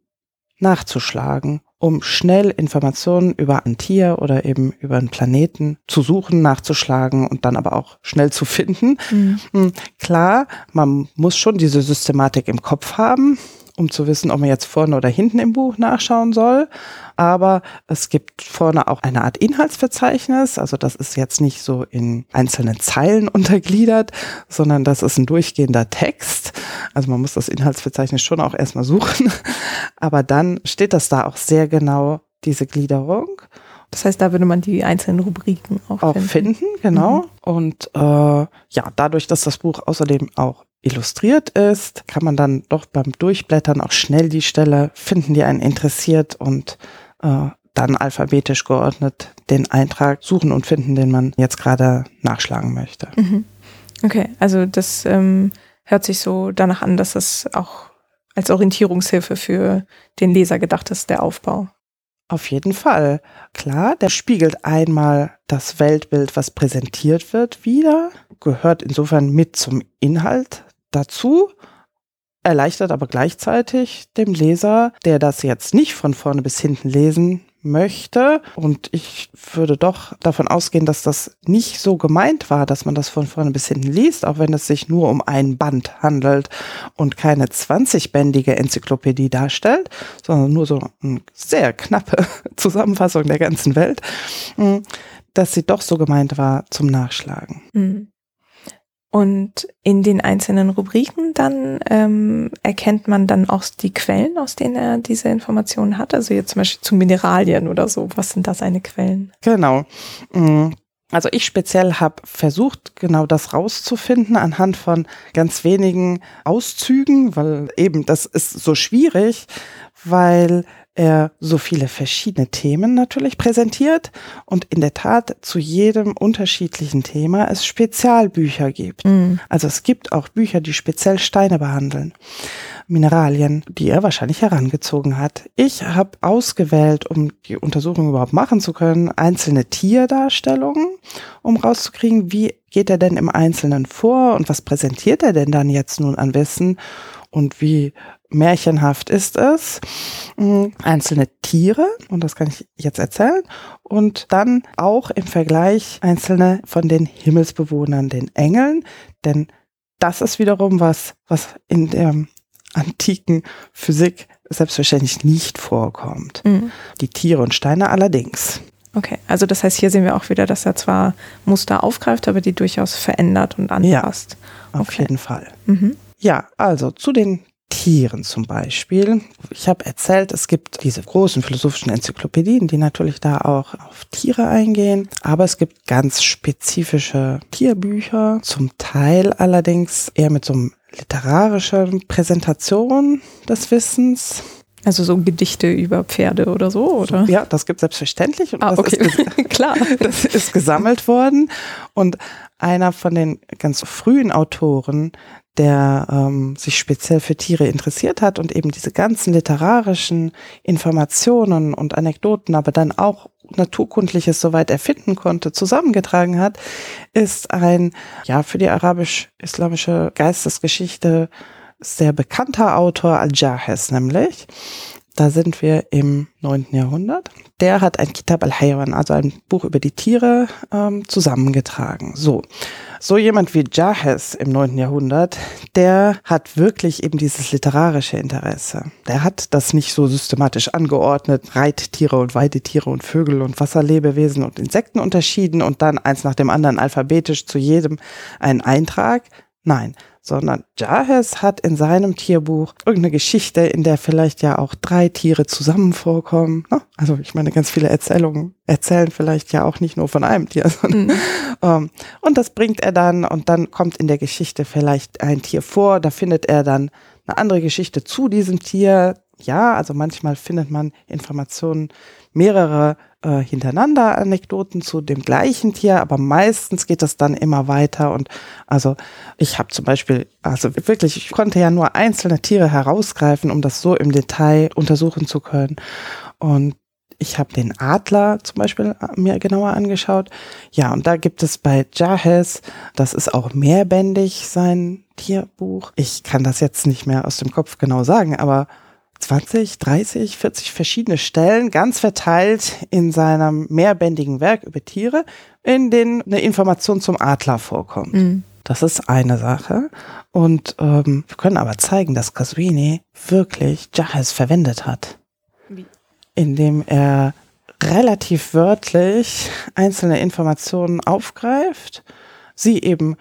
nachzuschlagen, um schnell Informationen über ein Tier oder eben über einen Planeten zu suchen, nachzuschlagen und dann aber auch schnell zu finden. Mhm. Klar, man muss schon diese Systematik im Kopf haben um zu wissen, ob man jetzt vorne oder hinten im Buch nachschauen soll. Aber es gibt vorne auch eine Art Inhaltsverzeichnis. Also das ist jetzt nicht so in einzelnen Zeilen [LAUGHS] untergliedert, sondern das ist ein durchgehender Text. Also man muss das Inhaltsverzeichnis schon auch erstmal suchen. [LAUGHS] Aber dann steht das da auch sehr genau, diese Gliederung. Das heißt, da würde man die einzelnen Rubriken auch, auch finden. finden genau. Mhm. Und äh, ja, dadurch, dass das Buch außerdem auch illustriert ist, kann man dann doch beim Durchblättern auch schnell die Stelle finden, die einen interessiert und äh, dann alphabetisch geordnet den Eintrag suchen und finden, den man jetzt gerade nachschlagen möchte. Mhm. Okay, also das ähm, hört sich so danach an, dass es auch als Orientierungshilfe für den Leser gedacht ist, der Aufbau. Auf jeden Fall. Klar, der spiegelt einmal das Weltbild, was präsentiert wird, wieder, gehört insofern mit zum Inhalt dazu, erleichtert aber gleichzeitig dem Leser, der das jetzt nicht von vorne bis hinten lesen möchte. Und ich würde doch davon ausgehen, dass das nicht so gemeint war, dass man das von vorne bis hinten liest, auch wenn es sich nur um ein Band handelt und keine 20-bändige Enzyklopädie darstellt, sondern nur so eine sehr knappe [LAUGHS] Zusammenfassung der ganzen Welt, dass sie doch so gemeint war zum Nachschlagen. Mhm. Und in den einzelnen Rubriken dann ähm, erkennt man dann auch die Quellen, aus denen er diese Informationen hat. Also jetzt zum Beispiel zu Mineralien oder so. Was sind da seine Quellen? Genau. Mm. Also ich speziell habe versucht, genau das rauszufinden anhand von ganz wenigen Auszügen, weil eben das ist so schwierig, weil er so viele verschiedene Themen natürlich präsentiert und in der Tat zu jedem unterschiedlichen Thema es Spezialbücher gibt. Mhm. Also es gibt auch Bücher, die speziell Steine behandeln. Mineralien, die er wahrscheinlich herangezogen hat. Ich habe ausgewählt, um die Untersuchung überhaupt machen zu können, einzelne Tierdarstellungen, um rauszukriegen, wie geht er denn im Einzelnen vor und was präsentiert er denn dann jetzt nun an Wissen und wie märchenhaft ist es. Hm, einzelne Tiere, und das kann ich jetzt erzählen, und dann auch im Vergleich einzelne von den Himmelsbewohnern, den Engeln, denn das ist wiederum was, was in der antiken Physik selbstverständlich nicht vorkommt. Mhm. Die Tiere und Steine allerdings. Okay, also das heißt, hier sehen wir auch wieder, dass er zwar Muster aufgreift, aber die durchaus verändert und anpasst. Ja, auf okay. jeden Fall. Mhm. Ja, also zu den Tieren zum Beispiel. Ich habe erzählt, es gibt diese großen philosophischen Enzyklopädien, die natürlich da auch auf Tiere eingehen, aber es gibt ganz spezifische Tierbücher, zum Teil allerdings eher mit so einem literarischen Präsentation des Wissens. Also so Gedichte über Pferde oder so, oder? Ja, das gibt selbstverständlich. Und ah, das okay. ist [LAUGHS] Klar. Das ist gesammelt worden. Und einer von den ganz frühen Autoren, der ähm, sich speziell für Tiere interessiert hat und eben diese ganzen literarischen Informationen und Anekdoten, aber dann auch Naturkundliches, soweit er finden konnte, zusammengetragen hat, ist ein, ja, für die arabisch-islamische Geistesgeschichte sehr bekannter Autor Al-Jahez nämlich. Da sind wir im neunten Jahrhundert. Der hat ein Kitab al-Haywan, also ein Buch über die Tiere, ähm, zusammengetragen. So. So jemand wie Jahez im neunten Jahrhundert, der hat wirklich eben dieses literarische Interesse. Der hat das nicht so systematisch angeordnet, Reittiere und Weidetiere und Vögel und Wasserlebewesen und Insekten unterschieden und dann eins nach dem anderen alphabetisch zu jedem einen Eintrag. Nein, sondern Jahes hat in seinem Tierbuch irgendeine Geschichte, in der vielleicht ja auch drei Tiere zusammen vorkommen. Ne? Also ich meine, ganz viele Erzählungen erzählen vielleicht ja auch nicht nur von einem Tier, [LAUGHS] sondern, mhm. ähm, und das bringt er dann und dann kommt in der Geschichte vielleicht ein Tier vor, da findet er dann eine andere Geschichte zu diesem Tier. Ja, also manchmal findet man Informationen mehrere äh, hintereinander Anekdoten zu dem gleichen Tier, aber meistens geht das dann immer weiter. Und also ich habe zum Beispiel, also wirklich, ich konnte ja nur einzelne Tiere herausgreifen, um das so im Detail untersuchen zu können. Und ich habe den Adler zum Beispiel äh, mir genauer angeschaut. Ja, und da gibt es bei Jahes, das ist auch mehrbändig, sein Tierbuch. Ich kann das jetzt nicht mehr aus dem Kopf genau sagen, aber 20, 30, 40 verschiedene Stellen, ganz verteilt in seinem mehrbändigen Werk über Tiere, in denen eine Information zum Adler vorkommt. Mhm. Das ist eine Sache. Und ähm, wir können aber zeigen, dass Casuini wirklich Jahes verwendet hat. Wie? Indem er relativ wörtlich einzelne Informationen aufgreift, sie eben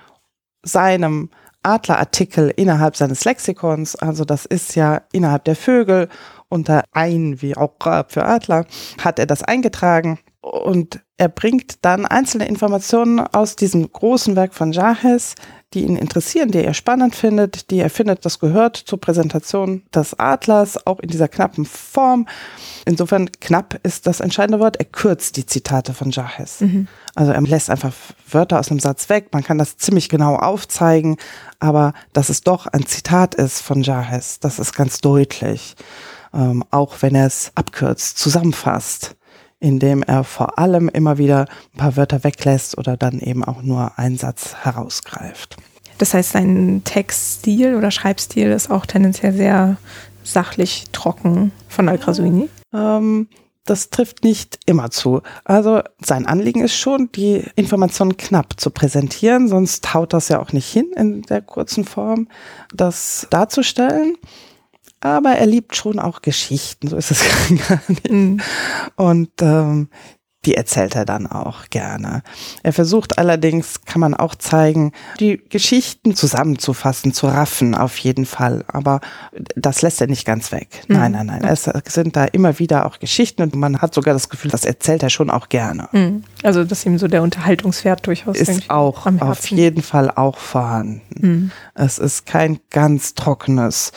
seinem Adlerartikel innerhalb seines Lexikons, also das ist ja innerhalb der Vögel unter ein wie auch für Adler, hat er das eingetragen. Und er bringt dann einzelne Informationen aus diesem großen Werk von Jahes, die ihn interessieren, die er spannend findet, die er findet, das gehört zur Präsentation des Adlers, auch in dieser knappen Form. Insofern knapp ist das entscheidende Wort. Er kürzt die Zitate von Jahes. Mhm. Also er lässt einfach Wörter aus einem Satz weg. Man kann das ziemlich genau aufzeigen, aber dass es doch ein Zitat ist von Jahes, das ist ganz deutlich. Ähm, auch wenn er es abkürzt, zusammenfasst indem er vor allem immer wieder ein paar Wörter weglässt oder dann eben auch nur einen Satz herausgreift. Das heißt, sein Textstil oder Schreibstil ist auch tendenziell sehr sachlich trocken von Al-Krasuini? Ähm, das trifft nicht immer zu. Also sein Anliegen ist schon, die Informationen knapp zu präsentieren, sonst haut das ja auch nicht hin in der kurzen Form, das darzustellen aber er liebt schon auch Geschichten, so ist es [LAUGHS] gar nicht. Mhm. Und ähm, die erzählt er dann auch gerne. Er versucht allerdings, kann man auch zeigen, die Geschichten zusammenzufassen, zu raffen auf jeden Fall. Aber das lässt er nicht ganz weg. Mhm. Nein, nein, nein. Es sind da immer wieder auch Geschichten und man hat sogar das Gefühl, das erzählt er schon auch gerne. Mhm. Also, dass ihm so der Unterhaltungswert durchaus ist auch auf jeden Fall auch vorhanden. Mhm. Es ist kein ganz trockenes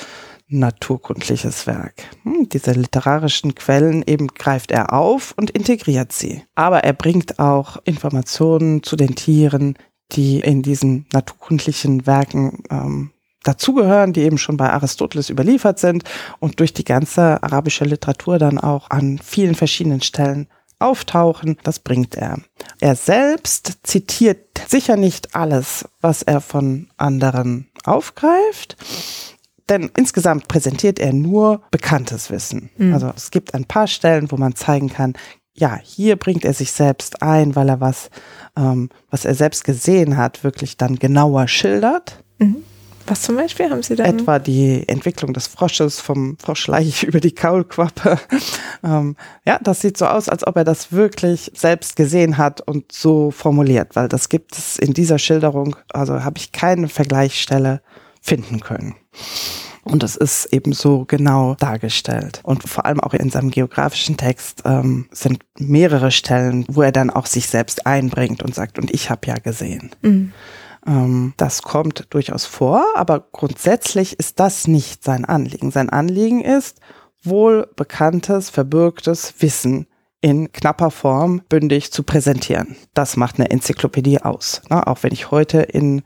naturkundliches Werk. Hm, diese literarischen Quellen eben greift er auf und integriert sie. Aber er bringt auch Informationen zu den Tieren, die in diesen naturkundlichen Werken ähm, dazugehören, die eben schon bei Aristoteles überliefert sind und durch die ganze arabische Literatur dann auch an vielen verschiedenen Stellen auftauchen. Das bringt er. Er selbst zitiert sicher nicht alles, was er von anderen aufgreift denn insgesamt präsentiert er nur bekanntes Wissen. Mhm. Also es gibt ein paar Stellen, wo man zeigen kann, ja, hier bringt er sich selbst ein, weil er was, ähm, was er selbst gesehen hat, wirklich dann genauer schildert. Mhm. Was zum Beispiel haben Sie da? Etwa die Entwicklung des Frosches vom Froschleich [LAUGHS] über die Kaulquappe. [LAUGHS] ähm, ja, das sieht so aus, als ob er das wirklich selbst gesehen hat und so formuliert, weil das gibt es in dieser Schilderung, also habe ich keine Vergleichsstelle finden können. Und das ist eben so genau dargestellt. Und vor allem auch in seinem geografischen Text ähm, sind mehrere Stellen, wo er dann auch sich selbst einbringt und sagt, und ich habe ja gesehen. Mhm. Ähm, das kommt durchaus vor, aber grundsätzlich ist das nicht sein Anliegen. Sein Anliegen ist, wohl bekanntes, verbürgtes Wissen in knapper Form bündig zu präsentieren. Das macht eine Enzyklopädie aus. Ne? Auch wenn ich heute in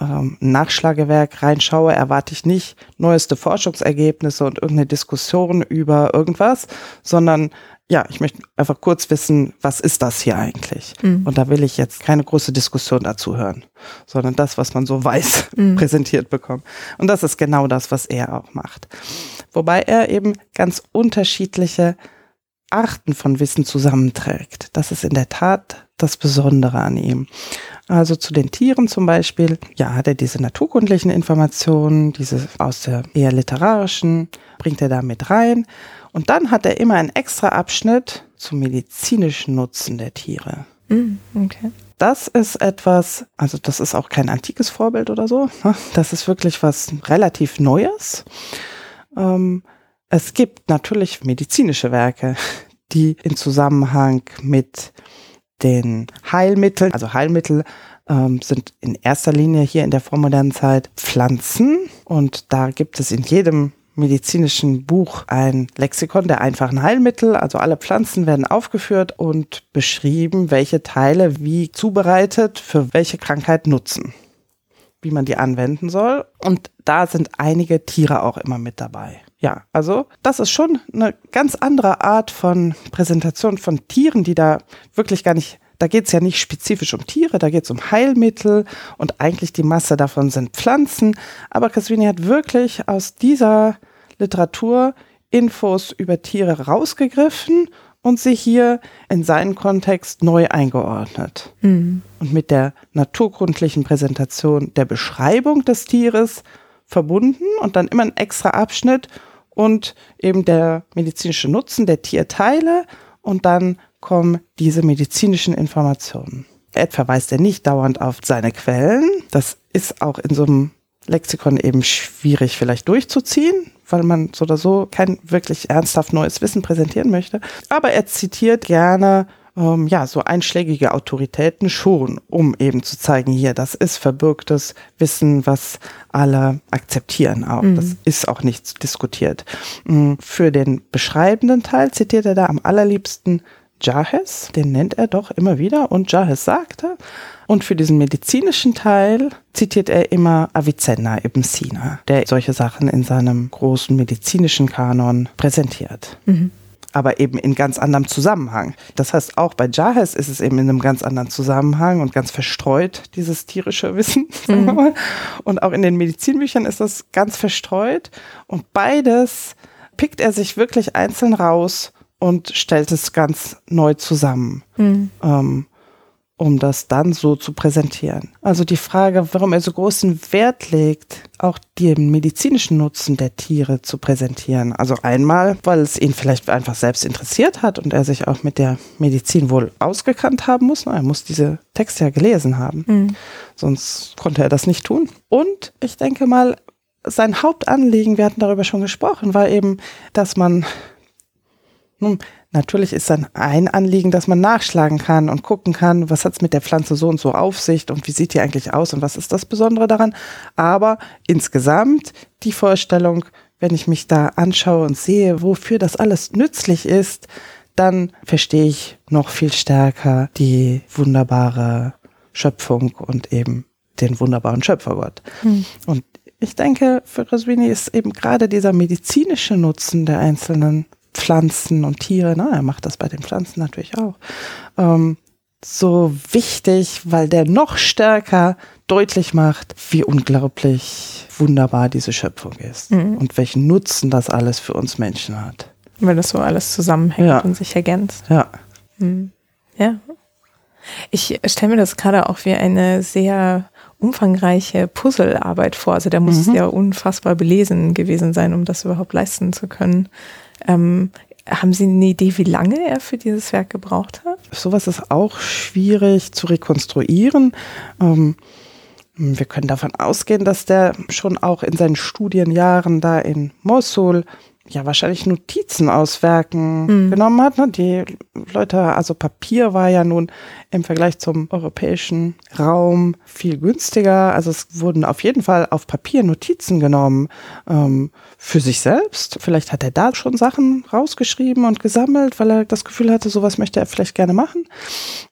ähm, Nachschlagewerk reinschaue, erwarte ich nicht neueste Forschungsergebnisse und irgendeine Diskussion über irgendwas, sondern ja, ich möchte einfach kurz wissen, was ist das hier eigentlich? Mhm. Und da will ich jetzt keine große Diskussion dazu hören, sondern das, was man so [LAUGHS] weiß, mhm. präsentiert bekommt. Und das ist genau das, was er auch macht. Wobei er eben ganz unterschiedliche Arten von Wissen zusammenträgt. Das ist in der Tat das Besondere an ihm. Also zu den Tieren zum Beispiel, ja, hat er diese naturkundlichen Informationen, diese aus der eher literarischen, bringt er da mit rein. Und dann hat er immer einen extra Abschnitt zum medizinischen Nutzen der Tiere. Mm, okay. Das ist etwas, also das ist auch kein antikes Vorbild oder so. Ne? Das ist wirklich was relativ Neues. Ähm, es gibt natürlich medizinische Werke, die in Zusammenhang mit den Heilmitteln. Also Heilmittel ähm, sind in erster Linie hier in der vormodernen Zeit Pflanzen und da gibt es in jedem medizinischen Buch ein Lexikon der einfachen Heilmittel. Also alle Pflanzen werden aufgeführt und beschrieben, welche Teile wie zubereitet für welche Krankheit nutzen, wie man die anwenden soll. Und da sind einige Tiere auch immer mit dabei. Ja, also das ist schon eine ganz andere Art von Präsentation von Tieren, die da wirklich gar nicht, da geht es ja nicht spezifisch um Tiere, da geht es um Heilmittel und eigentlich die Masse davon sind Pflanzen. Aber Casvini hat wirklich aus dieser Literatur Infos über Tiere rausgegriffen und sie hier in seinen Kontext neu eingeordnet. Mhm. Und mit der naturgrundlichen Präsentation der Beschreibung des Tieres verbunden und dann immer ein extra Abschnitt und eben der medizinische Nutzen der Tierteile und dann kommen diese medizinischen Informationen. Ed verweist er nicht dauernd auf seine Quellen. Das ist auch in so einem Lexikon eben schwierig vielleicht durchzuziehen, weil man so oder so kein wirklich ernsthaft neues Wissen präsentieren möchte. Aber er zitiert gerne ähm, ja, so einschlägige Autoritäten schon, um eben zu zeigen, hier, das ist verbürgtes Wissen, was alle akzeptieren auch. Mhm. Das ist auch nicht diskutiert. Mhm. Für den beschreibenden Teil zitiert er da am allerliebsten Jahes, den nennt er doch immer wieder und Jahes sagte. Und für diesen medizinischen Teil zitiert er immer Avicenna ibn Sina, der solche Sachen in seinem großen medizinischen Kanon präsentiert. Mhm. Aber eben in ganz anderem Zusammenhang. Das heißt, auch bei Jahes ist es eben in einem ganz anderen Zusammenhang und ganz verstreut, dieses tierische [LAUGHS] Wissen. Mhm. Und auch in den Medizinbüchern ist das ganz verstreut. Und beides pickt er sich wirklich einzeln raus und stellt es ganz neu zusammen, mhm. ähm, um das dann so zu präsentieren. Also die Frage, warum er so großen Wert legt, auch den medizinischen Nutzen der Tiere zu präsentieren. Also einmal, weil es ihn vielleicht einfach selbst interessiert hat und er sich auch mit der Medizin wohl ausgekannt haben muss. Er muss diese Texte ja gelesen haben, mhm. sonst konnte er das nicht tun. Und ich denke mal, sein Hauptanliegen, wir hatten darüber schon gesprochen, war eben, dass man nun, natürlich ist dann ein Anliegen, dass man nachschlagen kann und gucken kann, was hat es mit der Pflanze so und so auf sich und wie sieht die eigentlich aus und was ist das Besondere daran. Aber insgesamt die Vorstellung, wenn ich mich da anschaue und sehe, wofür das alles nützlich ist, dann verstehe ich noch viel stärker die wunderbare Schöpfung und eben den wunderbaren Schöpfergott. Hm. Und ich denke, für Roswini ist eben gerade dieser medizinische Nutzen der einzelnen Pflanzen und Tiere, na, er macht das bei den Pflanzen natürlich auch, ähm, so wichtig, weil der noch stärker deutlich macht, wie unglaublich wunderbar diese Schöpfung ist mhm. und welchen Nutzen das alles für uns Menschen hat. Weil das so alles zusammenhängt ja. und sich ergänzt. Ja. Mhm. Ja. Ich stelle mir das gerade auch wie eine sehr umfangreiche Puzzlearbeit vor. Also der muss mhm. ja unfassbar belesen gewesen sein, um das überhaupt leisten zu können. Ähm, haben Sie eine Idee, wie lange er für dieses Werk gebraucht hat? Sowas ist auch schwierig zu rekonstruieren. Ähm, wir können davon ausgehen, dass der schon auch in seinen Studienjahren da in Mosul ja wahrscheinlich Notizen aus Werken mhm. genommen hat. Ne? Die Leute, also Papier war ja nun im Vergleich zum europäischen Raum viel günstiger. Also es wurden auf jeden Fall auf Papier Notizen genommen ähm, für sich selbst. Vielleicht hat er da schon Sachen rausgeschrieben und gesammelt, weil er das Gefühl hatte, sowas möchte er vielleicht gerne machen.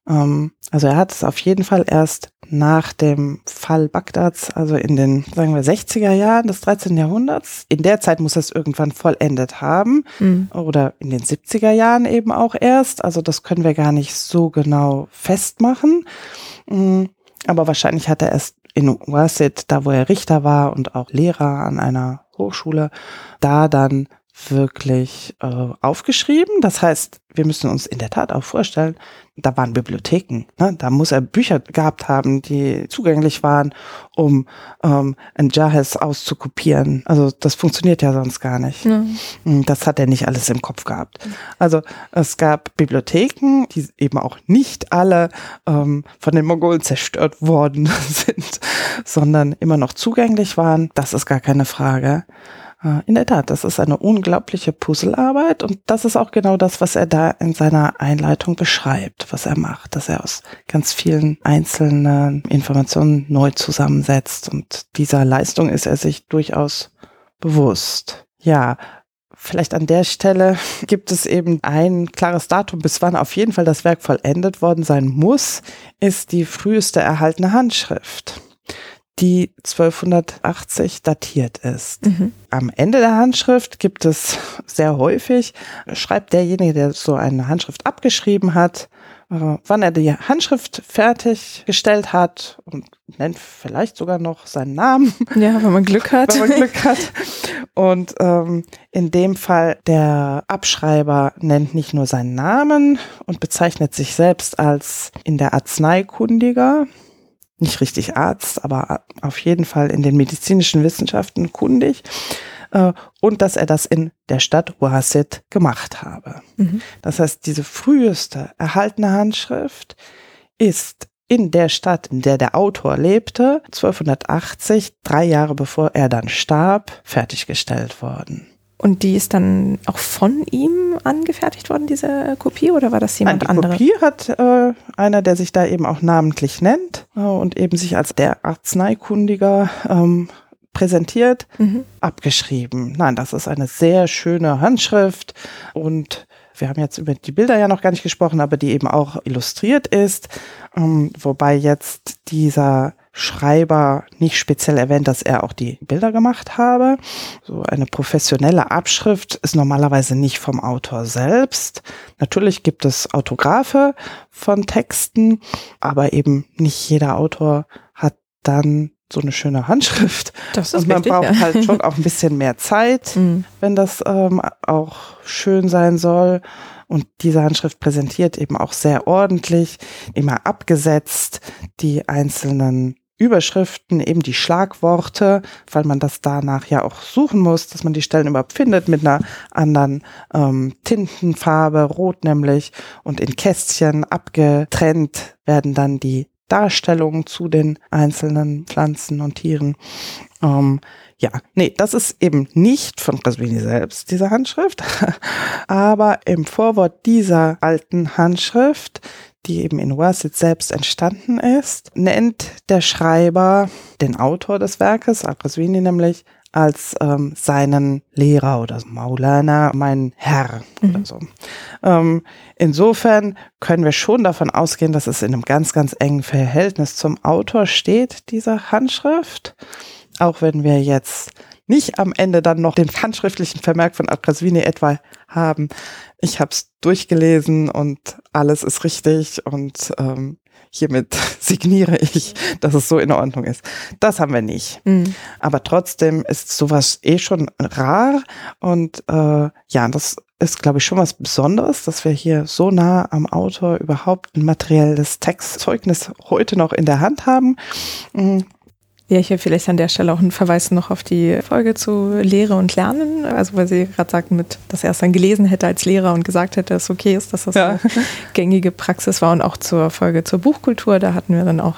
Ähm, also er hat es auf jeden Fall erst nach dem Fall Bagdads, also in den, sagen wir, 60er Jahren des 13. Jahrhunderts. In der Zeit muss er es irgendwann vollendet haben. Mhm. Oder in den 70er Jahren eben auch erst. Also das können wir gar nicht so genau festmachen. Mhm. Aber wahrscheinlich hat er erst in Wasit, da wo er Richter war und auch Lehrer an einer Hochschule, da dann wirklich äh, aufgeschrieben. Das heißt, wir müssen uns in der Tat auch vorstellen, da waren Bibliotheken. Ne? Da muss er Bücher gehabt haben, die zugänglich waren, um ähm, ein Jahes auszukopieren. Also das funktioniert ja sonst gar nicht. Ja. Hm, das hat er nicht alles im Kopf gehabt. Also es gab Bibliotheken, die eben auch nicht alle ähm, von den Mongolen zerstört worden [LAUGHS] sind, sondern immer noch zugänglich waren. Das ist gar keine Frage. Äh, in der Tat, das ist eine unglaubliche Puzzlearbeit und das ist auch genau das, was er da in seiner Einleitung beschreibt, was er macht, dass er aus ganz vielen einzelnen Informationen neu zusammensetzt und dieser Leistung ist er sich durchaus bewusst. Ja, Vielleicht an der Stelle [LAUGHS] gibt es eben ein klares Datum, bis wann auf jeden Fall das Werk vollendet worden sein muss, ist die früheste erhaltene Handschrift die 1280 datiert ist. Mhm. Am Ende der Handschrift gibt es sehr häufig, schreibt derjenige, der so eine Handschrift abgeschrieben hat, äh, wann er die Handschrift fertiggestellt hat und nennt vielleicht sogar noch seinen Namen. Ja, wenn man Glück hat. [LAUGHS] wenn man Glück hat. Und ähm, in dem Fall der Abschreiber nennt nicht nur seinen Namen und bezeichnet sich selbst als in der Arzneikundiger, nicht richtig Arzt, aber auf jeden Fall in den medizinischen Wissenschaften kundig äh, und dass er das in der Stadt Wasit gemacht habe. Mhm. Das heißt, diese früheste erhaltene Handschrift ist in der Stadt, in der der Autor lebte, 1280, drei Jahre bevor er dann starb, fertiggestellt worden. Und die ist dann auch von ihm angefertigt worden, diese Kopie, oder war das jemand anderes? Die Kopie hat äh, einer, der sich da eben auch namentlich nennt äh, und eben sich als der Arzneikundiger ähm, präsentiert, mhm. abgeschrieben. Nein, das ist eine sehr schöne Handschrift und wir haben jetzt über die Bilder ja noch gar nicht gesprochen, aber die eben auch illustriert ist, ähm, wobei jetzt dieser Schreiber nicht speziell erwähnt, dass er auch die Bilder gemacht habe. So eine professionelle Abschrift ist normalerweise nicht vom Autor selbst. Natürlich gibt es Autographe von Texten, aber eben nicht jeder Autor hat dann so eine schöne Handschrift. Das ist Und man richtig, braucht ja. halt schon auch ein bisschen mehr Zeit, Mhm. wenn das ähm, auch schön sein soll. Und diese Handschrift präsentiert eben auch sehr ordentlich, immer abgesetzt, die einzelnen Überschriften, eben die Schlagworte, weil man das danach ja auch suchen muss, dass man die Stellen überhaupt findet mit einer anderen ähm, Tintenfarbe, rot nämlich, und in Kästchen abgetrennt werden dann die Darstellungen zu den einzelnen Pflanzen und Tieren. Ähm, ja, nee, das ist eben nicht von Rasvini selbst, diese Handschrift, [LAUGHS] aber im Vorwort dieser alten Handschrift, die eben in Wasit selbst entstanden ist, nennt der Schreiber den Autor des Werkes, Al-Rasvini nämlich, als ähm, seinen Lehrer oder Maulana, mein Herr Mhm. oder so. Ähm, insofern können wir schon davon ausgehen, dass es in einem ganz, ganz engen Verhältnis zum Autor steht, dieser Handschrift. Auch wenn wir jetzt nicht am Ende dann noch den handschriftlichen Vermerk von Abrasvini etwa haben. Ich habe es durchgelesen und alles ist richtig und ähm, hiermit [LAUGHS] signiere ich, dass es so in Ordnung ist. Das haben wir nicht. Mhm. Aber trotzdem ist sowas eh schon rar und äh, ja, das ist, glaube ich, schon was Besonderes, dass wir hier so nah am Autor überhaupt ein materielles Textzeugnis heute noch in der Hand haben. Mm, Ja, ich habe vielleicht an der Stelle auch einen Verweis noch auf die Folge zu Lehre und Lernen. Also weil Sie gerade sagten, mit, dass er es dann gelesen hätte als Lehrer und gesagt hätte, dass es okay ist, dass das Ja. eine [LAUGHS] gängige Praxis war. Und auch zur Folge zur Buchkultur, da hatten wir dann auch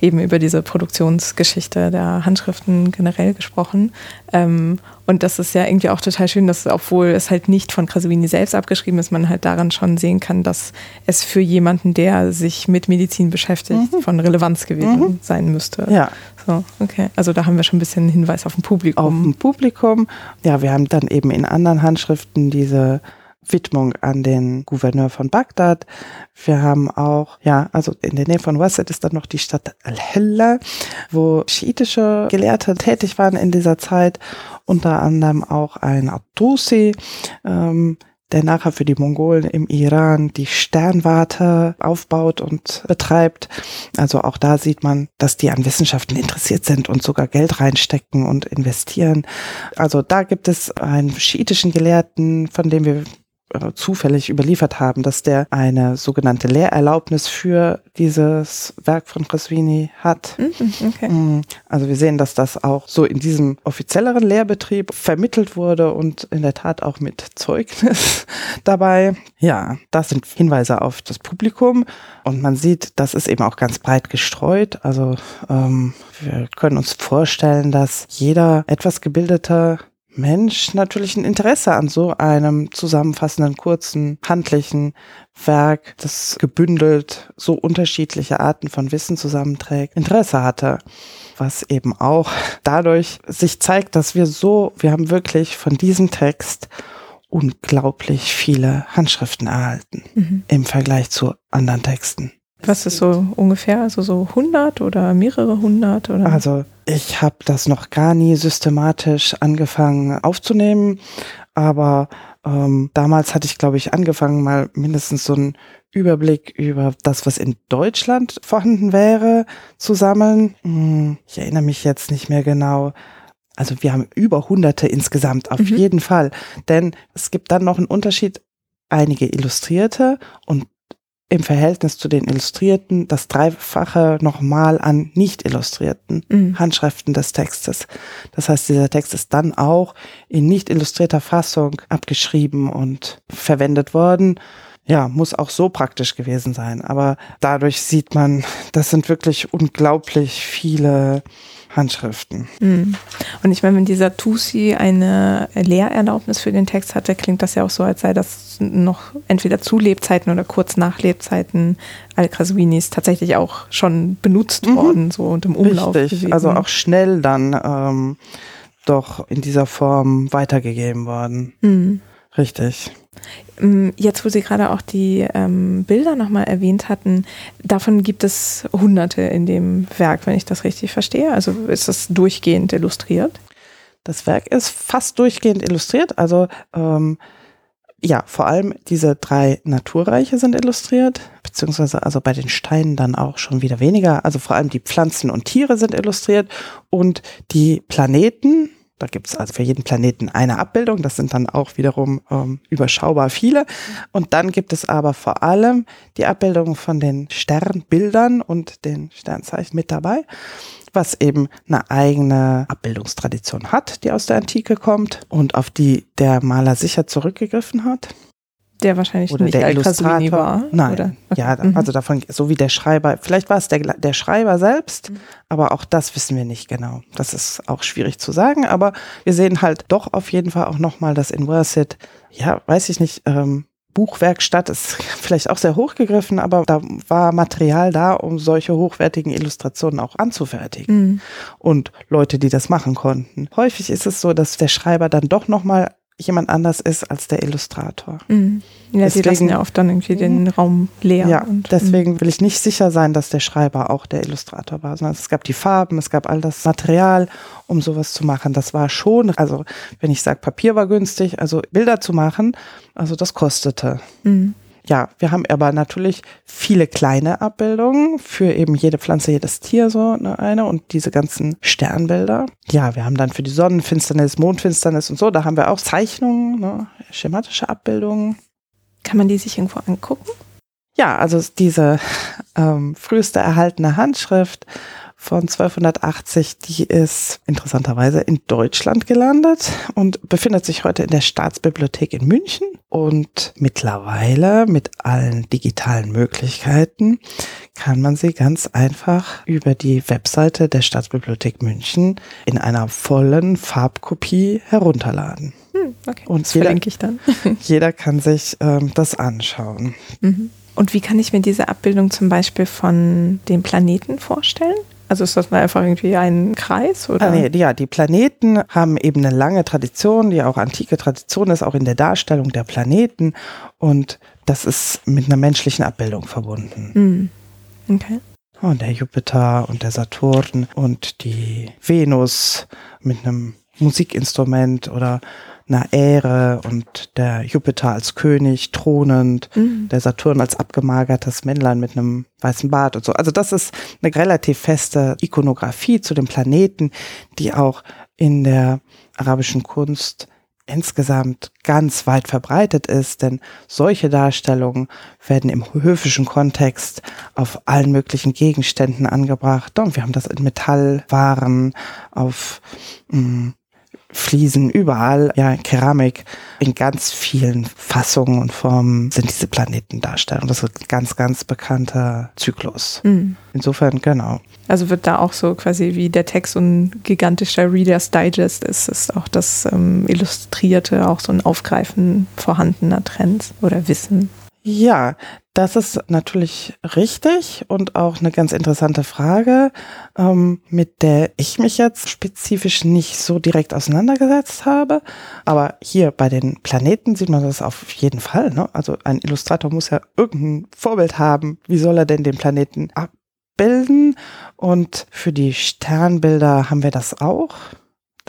eben über diese Produktionsgeschichte der Handschriften generell gesprochen. Ähm, und das ist ja irgendwie auch total schön, dass obwohl es halt nicht von Krasowini selbst abgeschrieben ist, man halt daran schon sehen kann, dass es für jemanden, der sich mit Medizin beschäftigt, von Relevanz gewesen sein müsste. ja, So, okay. Also da haben wir schon ein bisschen Hinweis auf ein auf Publikum. dem Publikum. Ja, wir haben dann eben in anderen Handschriften diese Widmung an den Gouverneur von Bagdad. Wir haben auch, ja, also in der Nähe von Wasit ist dann noch die Stadt Al-Hilla, wo schiitische Gelehrte tätig waren in dieser Zeit, unter anderem auch ein Abdusi, ähm, der nachher für die Mongolen im Iran die Sternwarte aufbaut und betreibt. Also auch da sieht man, dass die an Wissenschaften interessiert sind und sogar Geld reinstecken und investieren. Also da gibt es einen schiitischen Gelehrten, von dem wir äh, zufällig überliefert haben, dass der eine sogenannte Lehrerlaubnis für dieses Werk von Cresvini hat. Mhm, okay. Mm, Also wir sehen, dass das auch so in diesem offizielleren Lehrbetrieb vermittelt wurde und in der Tat auch mit Zeugnis [LAUGHS] dabei. Ja, das sind Hinweise auf das Publikum und man sieht, das ist eben auch ganz breit gestreut. Also ähm, wir können uns vorstellen, dass jeder etwas gebildete Mensch natürlich ein Interesse an so einem zusammenfassenden, kurzen, handlichen Werk, das gebündelt so unterschiedliche Arten von Wissen zusammenträgt, Interesse hatte. Was eben auch dadurch sich zeigt, dass wir so, wir haben wirklich von diesem Text unglaublich viele Handschriften erhalten Mhm. im Vergleich zu anderen Texten. Was ist so ungefähr? Also so 100 oder mehrere hundert? Oder? Also ich habe das noch gar nie systematisch angefangen aufzunehmen, aber ähm, damals hatte ich, glaube ich, angefangen, mal mindestens so ein Überblick über das, was in Deutschland vorhanden wäre, zu sammeln. Hm, ich erinnere mich jetzt nicht mehr genau. Also wir haben über hunderte insgesamt, auf mhm. jeden Fall. Denn es gibt dann noch einen Unterschied. Einige Illustrierte und im Verhältnis zu den Illustrierten das Dreifache nochmal an nicht illustrierten mhm. Handschriften des Textes. Das heißt, dieser Text ist dann auch in nicht illustrierter Fassung abgeschrieben und verwendet worden. Ja, muss auch so praktisch gewesen sein. Aber dadurch sieht man, das sind wirklich unglaublich viele Handschriften. Mhm. Und ich meine, wenn dieser Tusi eine Lehrerlaubnis für den Text hatte, klingt das ja auch so, als sei das noch entweder zu Lebzeiten oder kurz nach Lebzeiten Al-Krasuinis tatsächlich auch schon benutzt mhm. worden so und im Umlauf. Richtig, gewesen. also auch schnell dann ähm, doch in dieser Form weitergegeben worden. Mhm. Richtig. Ähm, jetzt, wo Sie gerade auch die ähm, Bilder nochmal erwähnt hatten, davon gibt es hunderte in dem Werk, wenn ich das richtig verstehe. Also ist das durchgehend illustriert? Das Werk ist fast durchgehend illustriert. Also ähm, ja, vor allem diese drei Naturreiche sind illustriert, beziehungsweise also bei den Steinen dann auch schon wieder weniger. Also vor allem die Pflanzen und Tiere sind illustriert und die Planeten, da gibt es also für jeden Planeten eine Abbildung. Das sind dann auch wiederum ähm, überschaubar viele. Und dann gibt es aber vor allem die Abbildung von den Sternbildern und den Sternzeichen mit dabei, was eben eine eigene Abbildungstradition hat, die aus der Antike kommt und auf die der Maler sicher zurückgegriffen hat. Der wahrscheinlich oder nicht der Illustrator war. Nein, oder? Okay. ja, mhm. also davon, so wie der Schreiber, vielleicht war es der, der Schreiber selbst, mhm. aber auch das wissen wir nicht genau. Das ist auch schwierig zu sagen, aber wir sehen halt doch auf jeden Fall auch nochmal, dass in Worset, ja, weiß ich nicht, ähm, Buchwerkstatt ist [LAUGHS] vielleicht auch sehr hochgegriffen, aber da war Material da, um solche hochwertigen Illustrationen auch anzufertigen. Mhm. Und Leute, die das machen konnten. Häufig ist es so, dass der Schreiber dann doch nochmal jemand anders ist als der Illustrator. Mhm. Ja, deswegen, die lassen ja oft dann irgendwie den mhm. Raum leer. Ja, und, deswegen mhm. will ich nicht sicher sein, dass der Schreiber auch der Illustrator war, sondern es gab die Farben, es gab all das Material, um sowas zu machen. Das war schon, also wenn ich sage, Papier war günstig, also Bilder zu machen, also das kostete. Mhm ja, wir haben aber natürlich viele kleine Abbildungen für eben jede Pflanze, jedes Tier so ne, eine und diese ganzen Sternbilder. Ja, wir haben dann für die Sonnenfinsternis, Mondfinsternis und so, da haben wir auch Zeichnungen, ne, schematische Abbildungen. Kann man die sich irgendwo angucken? Ja, also diese ähm, früheste erhaltene Handschrift von 1280, die ist interessanterweise in Deutschland gelandet und befindet sich heute in der Staatsbibliothek in München. Und mittlerweile mit allen digitalen Möglichkeiten kann man sie ganz einfach über die Webseite der Staatsbibliothek München in einer vollen Farbkopie herunterladen. Hm, okay, und das jeder, ich dann. [LAUGHS] [LAUGHS] jeder kann sich ähm, das anschauen. Mhm. Und wie kann ich mir diese Abbildung zum Beispiel von den Planeten vorstellen? Also ist das mal einfach irgendwie ein Kreis? Oder? Ah, nee, ja, die Planeten haben eben eine lange Tradition, die auch antike Tradition ist, auch in der Darstellung der Planeten. Und das ist mit einer menschlichen Abbildung verbunden. Mm. Okay. Und der Jupiter und der Saturn und die Venus mit einem Musikinstrument oder einer Ähre und der Jupiter als König thronend, mhm. der Saturn als abgemagertes Männlein mit einem weißen Bart und so. Also das ist eine relativ feste Ikonografie zu dem Planeten, die auch in der arabischen Kunst insgesamt ganz weit verbreitet ist, denn solche Darstellungen werden im höfischen Kontext auf allen möglichen Gegenständen angebracht. Und wir haben das in Metallwaren, auf mh, mm, Fliesen, überall, ja, Keramik, in ganz vielen Fassungen und Formen sind diese Planeten darstellen. Das ist ein ganz, ganz bekannter Zyklus. Mhm. Insofern, genau. Also wird da auch so quasi wie der Text so ein gigantischer Reader's Digest ist, ist auch das ähm, Illustrierte auch so ein Aufgreifen vorhandener Trends oder Wissen. Ja, das ist natürlich richtig und auch eine ganz interessante Frage, ähm, mit der ich mich jetzt spezifisch nicht so direkt auseinandergesetzt habe. Aber hier bei den Planeten sieht man das auf jeden Fall. Ne? Also ein Illustrator muss ja irgendein Vorbild haben. Wie soll er denn den Planeten abbilden? Und für die Sternbilder haben wir das auch.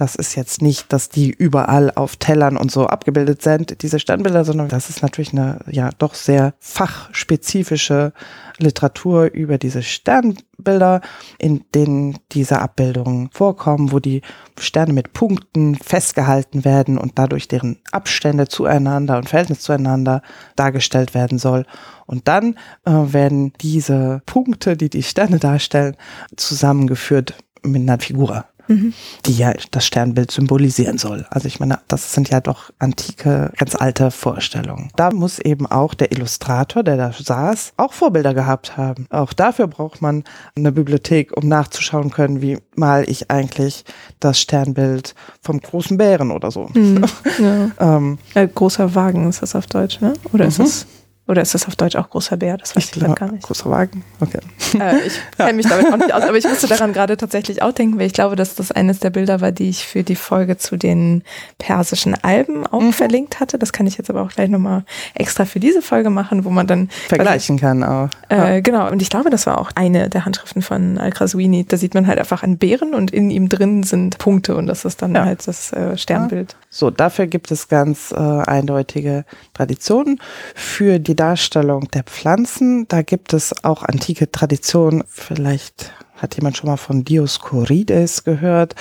Das ist jetzt nicht, dass die überall auf Tellern und so abgebildet sind, diese Sternbilder, sondern das ist natürlich eine ja doch sehr fachspezifische Literatur über diese Sternbilder, in denen diese Abbildungen vorkommen, wo die Sterne mit Punkten festgehalten werden und dadurch deren Abstände zueinander und Verhältnis zueinander dargestellt werden soll. Und dann äh, werden diese Punkte, die die Sterne darstellen, zusammengeführt mit einer Figur mhm. die ja das Sternbild symbolisieren soll. Also ich meine, das sind ja doch antike, ganz alte Vorstellungen. Da muss eben auch der Illustrator, der da saß, auch Vorbilder gehabt haben. Auch dafür braucht man eine Bibliothek, um nachzuschauen können, wie mal ich eigentlich das Sternbild vom großen Bären oder so. Mhm, [LAUGHS] ja. ähm, äh, großer Wagen ist das auf Deutsch, ne? Oder ist mhm. das oder ist das auf Deutsch auch großer Bär? Das weiß ich, ich gar nicht. Großer Wagen? Okay. Äh, ich [LAUGHS] kenne mich damit auch nicht aus, aber ich musste daran gerade tatsächlich auch denken, weil ich glaube, dass das eines der Bilder war, die ich für die Folge zu den persischen Alben auch mhm. verlinkt hatte. Das kann ich jetzt aber auch gleich nochmal extra für diese Folge machen, wo man dann vergleichen ich, kann auch. Äh, ja. Genau, und ich glaube, das war auch eine der Handschriften von Al-Kraswini. Da sieht man halt einfach einen Bären und in ihm drin sind Punkte und das ist dann ja. halt das äh, Sternbild. So, dafür gibt es ganz äh, eindeutige Traditionen. Für die Darstellung der Pflanzen, da gibt es auch antike Traditionen. Vielleicht hat jemand schon mal von Dioskurides gehört.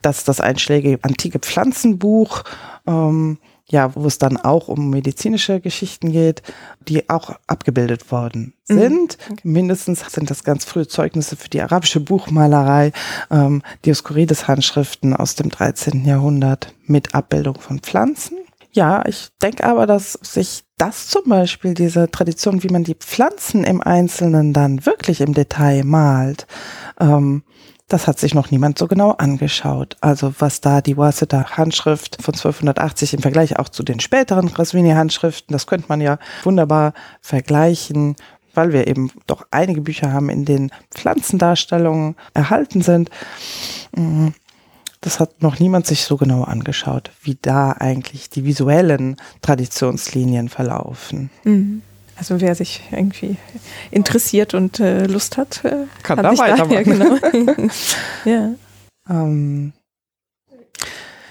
Das ist das einschlägige antike Pflanzenbuch. Ähm, ja, wo es dann auch um medizinische Geschichten geht, die auch abgebildet worden mhm. sind. Okay. Mindestens sind das ganz frühe Zeugnisse für die arabische Buchmalerei, ähm, Dioskurides-Handschriften aus dem 13. Jahrhundert mit Abbildung von Pflanzen. Ja, ich denke aber, dass sich das zum Beispiel, diese Tradition, wie man die Pflanzen im Einzelnen dann wirklich im Detail malt, ähm, das hat sich noch niemand so genau angeschaut. Also was da die Waseda Handschrift von 1280 im Vergleich auch zu den späteren Raswini Handschriften, das könnte man ja wunderbar vergleichen, weil wir eben doch einige Bücher haben, in denen Pflanzendarstellungen erhalten sind. Mm, das hat noch niemand sich so genau angeschaut, wie da eigentlich die visuellen Traditionslinien verlaufen. Mhm. Also wer sich irgendwie interessiert und äh, Lust hat, äh, kann, kann da weitermachen. Da, ja, genau. [LAUGHS] ja. Ähm,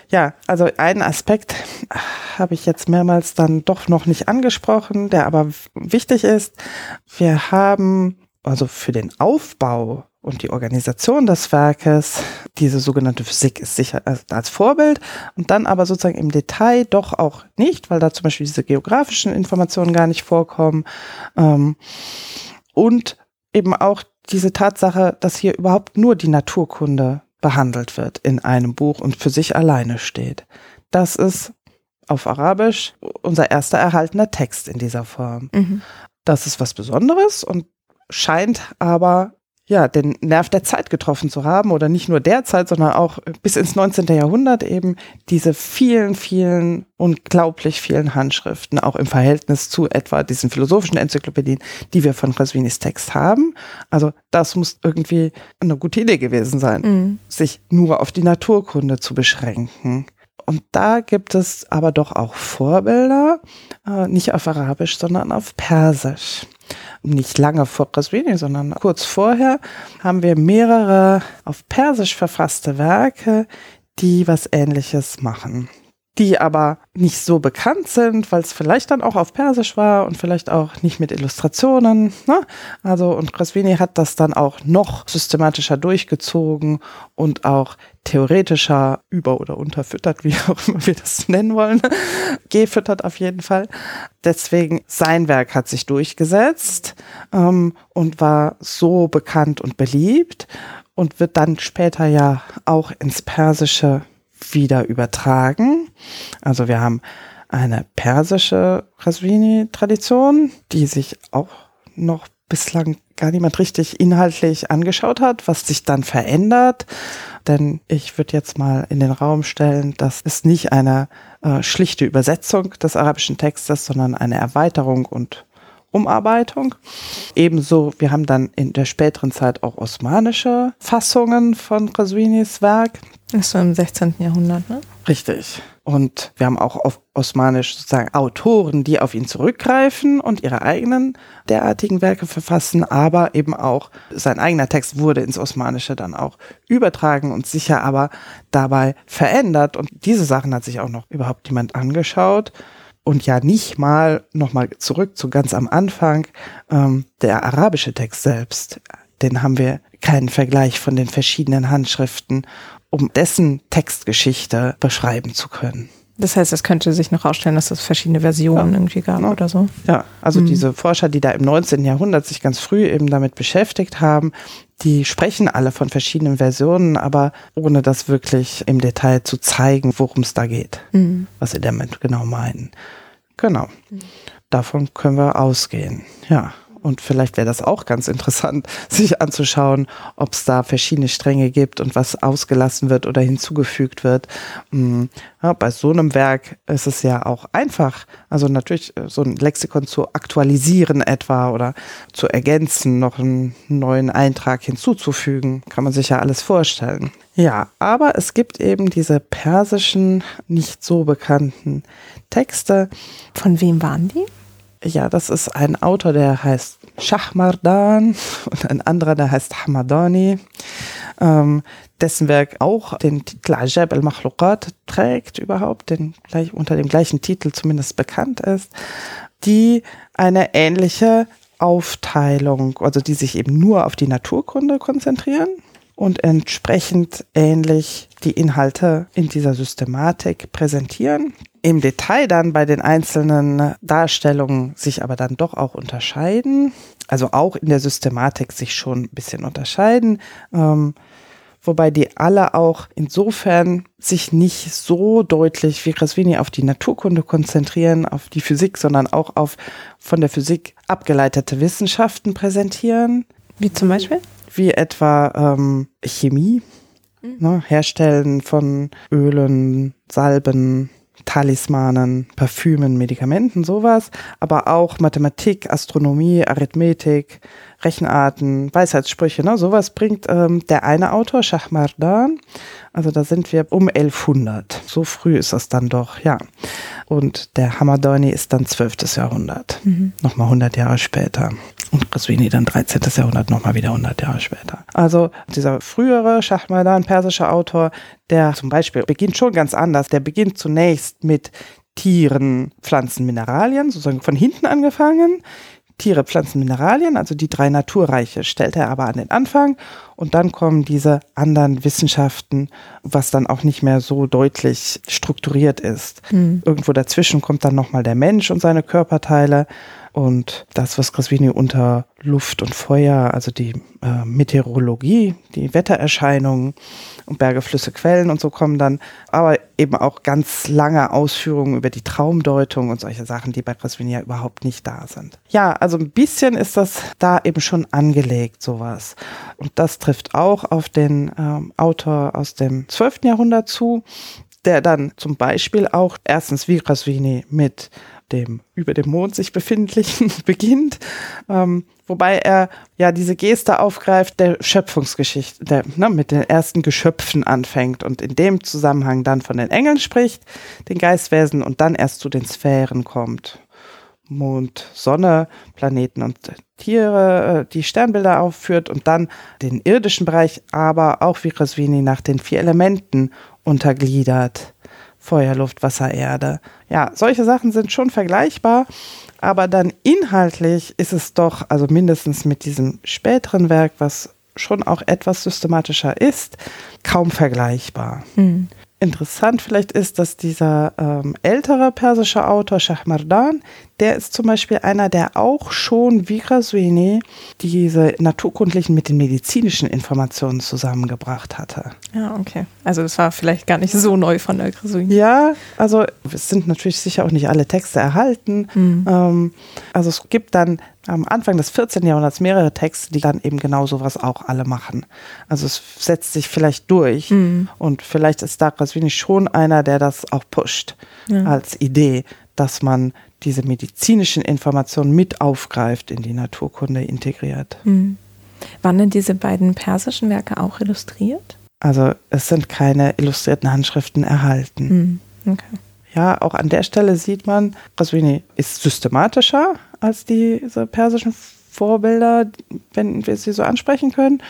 ja, also einen Aspekt habe ich jetzt mehrmals dann doch noch nicht angesprochen, der aber wichtig ist. Wir haben also für den Aufbau und die Organisation des Werkes. Diese sogenannte Physik ist sicher als Vorbild und dann aber sozusagen im Detail doch auch nicht, weil da zum Beispiel diese geografischen Informationen gar nicht vorkommen. Ähm, und eben auch diese Tatsache, dass hier überhaupt nur die Naturkunde behandelt wird in einem Buch und für sich alleine steht. Das ist auf Arabisch unser erster erhaltener Text in dieser Form. Mhm. Das ist was Besonderes und scheint aber ja, den Nerv der Zeit getroffen zu haben oder nicht nur der Zeit, sondern auch bis ins 19. Jahrhundert eben diese vielen, vielen, unglaublich vielen Handschriften, auch im Verhältnis zu etwa diesen philosophischen Enzyklopädien, die wir von Rasvinis Text haben. Also das muss irgendwie eine gute Idee gewesen sein, mhm. sich nur auf die Naturkunde zu beschränken. Und da gibt es aber doch auch Vorbilder, äh, nicht auf Arabisch, sondern auf Persisch nicht lange vor Qaswini, sondern kurz vorher, haben wir mehrere auf Persisch verfasste Werke, die was Ähnliches machen die aber nicht so bekannt sind, weil es vielleicht dann auch auf Persisch war und vielleicht auch nicht mit Illustrationen. Ne? Also und Krasvini hat das dann auch noch systematischer durchgezogen und auch theoretischer über- oder unterfüttert, [LAUGHS] wie auch immer wir das nennen wollen, gefüttert auf jeden Fall. Deswegen sein Werk hat sich durchgesetzt ähm, und war so bekannt und beliebt und wird dann später ja auch ins Persische wieder übertragen. Also wir haben eine persische Rasvini-Tradition, die sich auch noch bislang gar niemand richtig inhaltlich angeschaut hat, was sich dann verändert. Denn ich würde jetzt mal in den Raum stellen, das ist nicht eine äh, schlichte Übersetzung des arabischen Textes, sondern eine Erweiterung und Umarbeitung. Ebenso, wir haben dann in der späteren Zeit auch osmanische Fassungen von Qaswinis Werk Das ist so im 16. Jahrhundert, ne? Richtig. Und wir haben auch auf osmanisch sozusagen Autoren, die auf ihn zurückgreifen und ihre eigenen derartigen Werke verfassen, aber eben auch sein eigener Text wurde ins Osmanische dann auch übertragen und sicher aber dabei verändert. Und diese Sachen hat sich auch noch überhaupt jemand angeschaut. Und ja, nicht mal nochmal zurück zu ganz am Anfang, ähm, der arabische Text selbst, den haben wir keinen Vergleich von den verschiedenen Handschriften um dessen Textgeschichte beschreiben zu können. Das heißt, es könnte sich noch ausstellen, dass es verschiedene Versionen ja. irgendwie gab ja. oder so. Ja, also mhm. diese Forscher, die da im 19. Jahrhundert sich ganz früh eben damit beschäftigt haben, die sprechen alle von verschiedenen Versionen, aber ohne das wirklich im Detail zu zeigen, worum es da geht, mhm. was sie damit genau meinen. Genau. Davon können wir ausgehen. Ja. Und vielleicht wäre das auch ganz interessant, [LAUGHS] sich anzuschauen, ob es da verschiedene Stränge gibt und was ausgelassen wird oder hinzugefügt wird. Hm, ja, bei so einem Werk ist es ja auch einfach, also natürlich äh, so ein Lexikon zu aktualisieren etwa oder zu ergänzen, noch einen neuen Eintrag hinzuzufügen, kann man sich ja alles vorstellen. Ja, aber es gibt eben diese persischen, nicht so bekannten Texte. Von wem waren die? Ja, das ist ein Autor, der heißt Shahmardan [LAUGHS] und ein anderer, der heißt Hamadani, ähm, dessen Werk auch den Titel Ajab al-Makhluqat trägt überhaupt, den gleich unter dem gleichen Titel zumindest bekannt ist, die eine ähnliche Aufteilung, also die sich eben nur auf die Naturkunde konzentrieren und entsprechend ähnlich die Inhalte in dieser Systematik präsentieren. Im Detail dann bei den einzelnen Darstellungen sich aber dann doch auch unterscheiden, also auch in der Systematik sich schon ein bisschen unterscheiden. Ähm, wobei die alle auch insofern sich nicht so deutlich wie Krasvini auf die Naturkunde konzentrieren, auf die Physik, sondern auch auf von der Physik abgeleitete Wissenschaften präsentieren. Wie zum Beispiel? wie etwa ähm, Chemie, mhm. ne, Herstellen von Ölen, Salben, Talismanen, Parfümen, Medikamenten, sowas, aber auch Mathematik, Astronomie, Arithmetik, Rechenarten, Weisheitssprüche, ne, sowas bringt ähm, der eine Autor, Shahmardan. Also da sind wir um 1100. So früh ist das dann doch, ja. Und der Hamadani ist dann 12. Jahrhundert, mhm. nochmal 100 Jahre später. Und Qaswini dann 13. Jahrhundert, nochmal wieder 100 Jahre später. Also dieser frühere Shahmardan, persischer Autor, der zum Beispiel beginnt schon ganz anders. Der beginnt zunächst mit Tieren, Pflanzen, Mineralien, sozusagen von hinten angefangen. Tiere, Pflanzen, Mineralien, also die drei Naturreiche, stellt er aber an den Anfang und dann kommen diese anderen Wissenschaften, was dann auch nicht mehr so deutlich strukturiert ist. Mhm. Irgendwo dazwischen kommt dann nochmal der Mensch und seine Körperteile und das, was Grasvini unter Luft und Feuer, also die äh, Meteorologie, die Wettererscheinungen und Berge, Flüsse, Quellen und so kommen dann, aber eben auch ganz lange Ausführungen über die Traumdeutung und solche Sachen, die bei Grasvini ja überhaupt nicht da sind. Ja, also ein bisschen ist das da eben schon angelegt, sowas. Und das trifft auch auf den ähm, Autor aus dem 12. Jahrhundert zu, der dann zum Beispiel auch erstens wie Grasvini mit dem über dem Mond sich befindlichen [LAUGHS] beginnt, ähm, wobei er ja diese Geste aufgreift der Schöpfungsgeschichte, der ne, mit den ersten Geschöpfen anfängt und in dem Zusammenhang dann von den Engeln spricht, den Geistwesen und dann erst zu den Sphären kommt. Mond, Sonne, Planeten und Tiere, äh, die Sternbilder aufführt und dann den irdischen Bereich, aber auch wie Roswini nach den vier Elementen untergliedert. Feuer, Luft, Wasser, Erde. Ja, solche Sachen sind schon vergleichbar, aber dann inhaltlich ist es doch, also mindestens mit diesem späteren Werk, was schon auch etwas systematischer ist, kaum vergleichbar. Mhm. Interessant vielleicht ist, dass dieser ähm, ältere persische Autor Shahmardan, der ist zum Beispiel einer, der auch schon wie Grasuini diese naturkundlichen mit den medizinischen Informationen zusammengebracht hatte. Ja, okay. Also das war vielleicht gar nicht so neu von der Grasuini. Ja, also es sind natürlich sicher auch nicht alle Texte erhalten. Mhm. Ähm, also es gibt dann am Anfang des 14. Jahrhunderts mehrere Texte, die dann eben genau sowas auch alle machen. Also es setzt sich vielleicht durch mhm. und vielleicht ist da Rasvini schon einer, der das auch pusht ja. als Idee, dass man diese medizinischen Informationen mit aufgreift, in die Naturkunde integriert. Mhm. Waren denn diese beiden persischen Werke auch illustriert? Also es sind keine illustrierten Handschriften erhalten. Mhm. Okay. Ja, auch an der Stelle sieht man, Qaswini ist systematischer als diese persischen Vorbilder, wenn wir sie so ansprechen können.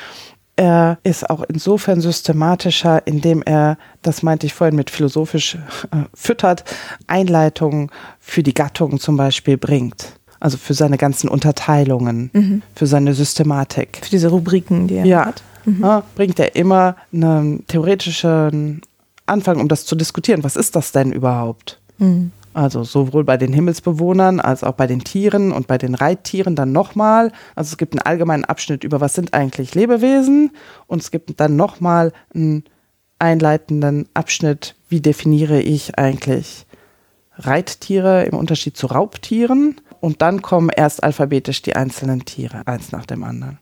Er ist auch insofern systematischer, indem er, das meinte ich vorhin mit philosophisch äh, füttert, Einleitungen für die Gattungen zum Beispiel bringt. Also für seine ganzen Unterteilungen, mhm. für seine Systematik. Für diese Rubriken, die er ja. hat. Mhm. Ja, bringt er immer einen theoretischen Anfang, um das zu diskutieren. Was ist das denn überhaupt? Mhm. Also sowohl bei den Himmelsbewohnern als auch bei den Tieren und bei den Reittieren dann nochmal. Also es gibt einen allgemeinen Abschnitt über, was sind eigentlich Lebewesen und es gibt dann nochmal einen einleitenden Abschnitt, wie definiere ich eigentlich Reittiere im Unterschied zu Raubtieren. Und dann kommen erst alphabetisch die einzelnen Tiere, eins nach dem anderen.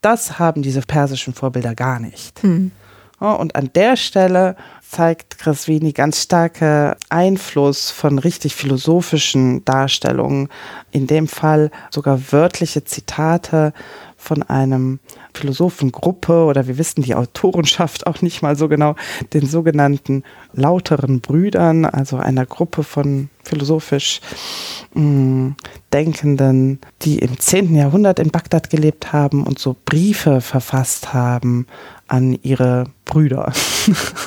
Das haben diese persischen Vorbilder gar nicht. Hm. Und an der Stelle zeigt Cresvini ganz starke Einfluss von richtig philosophischen Darstellungen. In dem Fall sogar wörtliche Zitate von einem Philosophengruppe oder wir wissen die Autorenschaft auch nicht mal so genau, den sogenannten lauteren Brüdern, also einer Gruppe von philosophisch mh, mm, Denkenden, die im 10. Jahrhundert in Bagdad gelebt haben und so Briefe verfasst haben an ihre Brüder.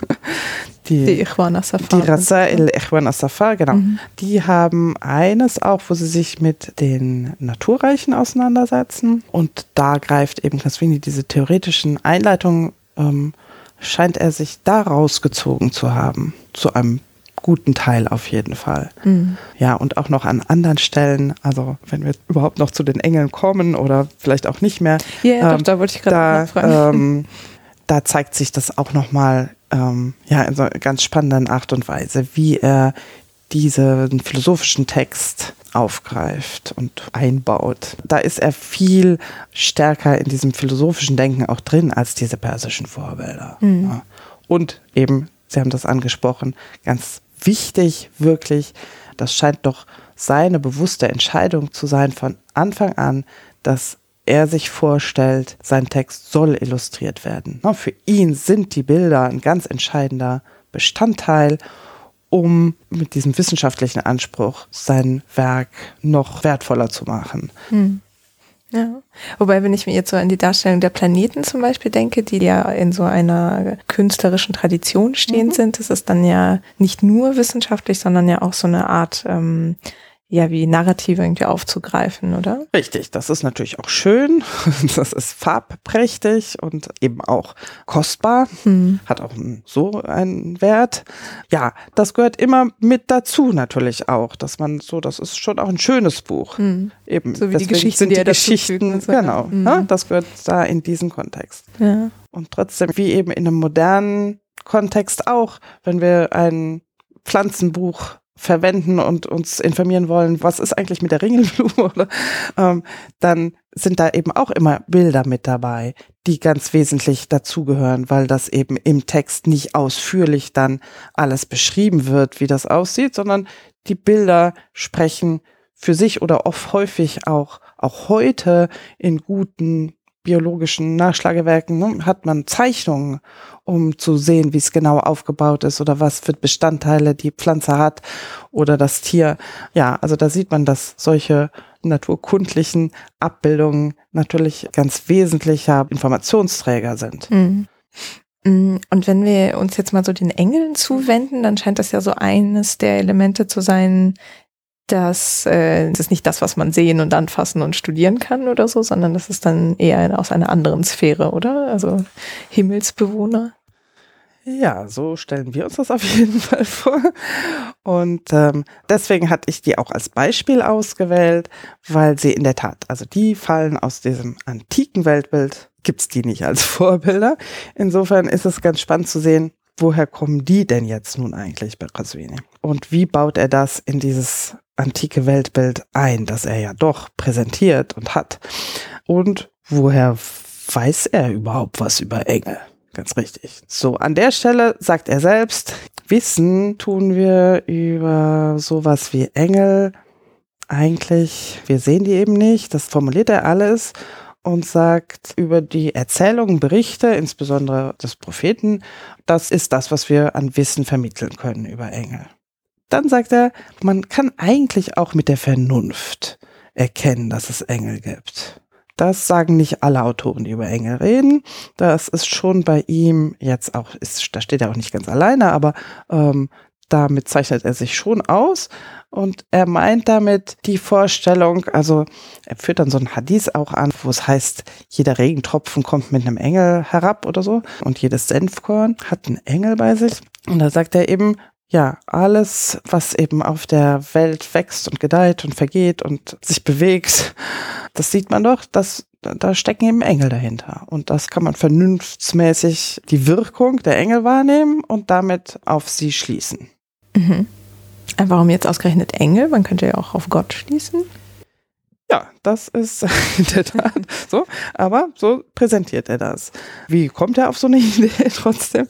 [LAUGHS] die, die Ikhwan Die Rasail Ikhwan Asafar, genau. Mhm. Die haben eines auch, wo sie sich mit den Naturreichen auseinandersetzen. Und da greift eben Kaswini diese theoretischen Einleitungen, ähm, scheint er sich da rausgezogen zu haben. Zu einem guten Teil auf jeden Fall. Mhm. Ja, und auch noch an anderen Stellen, also wenn wir überhaupt noch zu den Engeln kommen oder vielleicht auch nicht mehr. Ja, yeah, ähm, doch, da wollte ich gerade fragen. Ähm, [LAUGHS] da zeigt sich das auch nochmal ähm, ja, in so einer ganz spannenden Art und Weise, wie er diesen philosophischen Text aufgreift und einbaut. Da ist er viel stärker in diesem philosophischen Denken auch drin als diese persischen Vorbilder. Mhm. Ja. Und eben, Sie haben das angesprochen, ganz wichtig wirklich, das scheint doch seine bewusste Entscheidung zu sein von Anfang an, dass er sich vorstellt, sein Text soll illustriert werden. Für ihn sind die Bilder ein ganz entscheidender Bestandteil, um mit diesem wissenschaftlichen Anspruch sein Werk noch wertvoller zu machen. Hm. Ja. Wobei, wenn ich mir jetzt so an die Darstellung der Planeten zum Beispiel denke, die ja in so einer künstlerischen Tradition stehend mhm. sind, das ist dann ja nicht nur wissenschaftlich, sondern ja auch so eine Art ähm, ja wie Narrative irgendwie aufzugreifen, oder? Richtig, das ist natürlich auch schön, [LAUGHS] das ist farbprächtig und eben auch kostbar, hm. hat auch so einen Wert. Ja, das gehört immer mit dazu natürlich auch, dass man so, das ist schon auch ein schönes Buch. Hm. Eben, so wie die Geschichten, sind die, die Geschichten, so. genau, hm. ja, das gehört da in diesen Kontext. Ja. Und trotzdem, wie eben in einem modernen Kontext auch, wenn wir ein Pflanzenbuch verwenden und uns informieren wollen, was ist eigentlich mit der Ringelblume, [LAUGHS] oder, ähm, dann sind da eben auch immer Bilder mit dabei, die ganz wesentlich dazugehören, weil das eben im Text nicht ausführlich dann alles beschrieben wird, wie das aussieht, sondern die Bilder sprechen für sich oder oft häufig auch, auch heute in guten biologischen Nachschlagewerken ne, hat man Zeichnungen, um zu sehen, wie es genau aufgebaut ist oder was für Bestandteile die Pflanze hat oder das Tier. Ja, also da sieht man, dass solche naturkundlichen Abbildungen natürlich ganz wesentlicher Informationsträger sind. Mhm. mhm. Und wenn wir uns jetzt mal so den Engeln zuwenden, dann scheint das ja so eines der Elemente zu sein, dass äh, das ist nicht das, was man sehen und anfassen und studieren kann oder so, sondern das ist dann eher aus einer anderen Sphäre, oder? Also Himmelsbewohner. Ja, so stellen wir uns das auf [LAUGHS] jeden Fall vor. Und ähm, deswegen hatte ich die auch als Beispiel ausgewählt, weil sie in der Tat, also die fallen aus diesem antiken Weltbild, gibt's die nicht als [LAUGHS] Vorbilder. Insofern ist es ganz spannend zu sehen, woher kommen die denn jetzt nun eigentlich bei Braswini? Und wie baut er das in dieses antike Weltbild ein, das er ja doch präsentiert und hat. Und woher weiß er überhaupt was über Engel? Ganz richtig. So, an der Stelle sagt er selbst, Wissen tun wir über sowas wie Engel eigentlich, wir sehen die eben nicht, das formuliert er alles und sagt über die Erzählungen, Berichte, insbesondere des Propheten, das ist das, was wir an Wissen vermitteln können über Engel. Dann sagt er, man kann eigentlich auch mit der Vernunft erkennen, dass es Engel gibt. Das sagen nicht alle Autoren, die über Engel reden. Das ist schon bei ihm jetzt auch, ist, da steht er auch nicht ganz alleine, aber ähm, damit zeichnet er sich schon aus. Und er meint damit die Vorstellung, also er führt dann so ein Hadith auch an, wo es heißt, jeder Regentropfen kommt mit einem Engel herab oder so und jedes Senfkorn hat einen Engel bei sich. Und da sagt er eben, ja, alles, was eben auf der Welt wächst und gedeiht und vergeht und sich bewegt, das sieht man doch, dass da stecken eben Engel dahinter. Und das kann man vernunftsmäßig die Wirkung der Engel wahrnehmen und damit auf sie schließen. Mhm. Warum jetzt ausgerechnet Engel? Man könnte ja auch auf Gott schließen. Ja, das ist [LAUGHS] in der Tat so, aber so präsentiert er das. Wie kommt er auf so eine [LAUGHS] Idee trotzdem?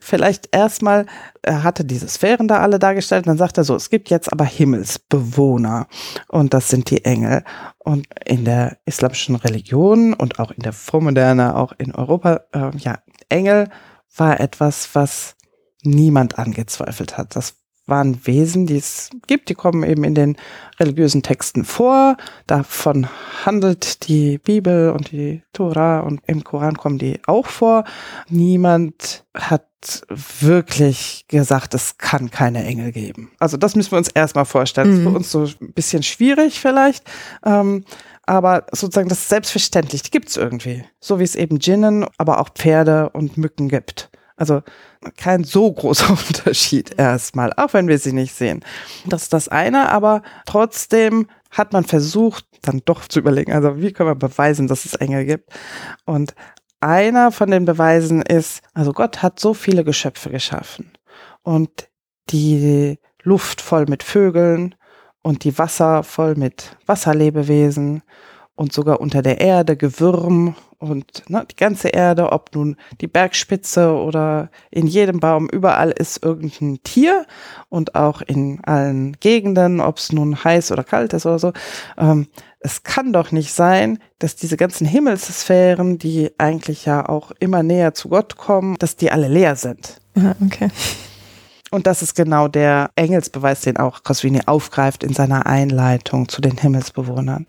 Vielleicht erstmal, er hatte diese Sphären da alle dargestellt, dann sagt er so, es gibt jetzt aber Himmelsbewohner und das sind die Engel. Und in der islamischen Religion und auch in der Vormoderne, auch in Europa, äh, ja, Engel war etwas, was niemand angezweifelt hat. Das waren Wesen, die es gibt, die kommen eben in den religiösen Texten vor. Davon handelt die Bibel und die Tora und im Koran kommen die auch vor. Niemand hat wirklich gesagt, es kann keine Engel geben. Also das müssen wir uns erstmal vorstellen. Mhm. Das ist für uns so ein bisschen schwierig vielleicht. Ähm, aber sozusagen das ist selbstverständlich, die gibt es irgendwie. So wie es eben Djinnen, aber auch Pferde und Mücken gibt. Also kein so großer [LAUGHS] Unterschied erstmal, auch wenn wir sie nicht sehen. Das ist das eine, aber trotzdem hat man versucht, dann doch zu überlegen, also wie können wir beweisen, dass es Engel gibt? Und einer von den Beweisen ist, also Gott hat so viele Geschöpfe geschaffen und die Luft voll mit Vögeln und die Wasser voll mit Wasserlebewesen und sogar unter der Erde Gewürm und ne, die ganze Erde, ob nun die Bergspitze oder in jedem Baum, überall ist irgendein Tier und auch in allen Gegenden, ob es nun heiß oder kalt ist oder so. Ähm, es kann doch nicht sein, dass diese ganzen Himmelssphären, die eigentlich ja auch immer näher zu Gott kommen, dass die alle leer sind. Okay. Und das ist genau der Engelsbeweis, den auch Cosvini aufgreift in seiner Einleitung zu den Himmelsbewohnern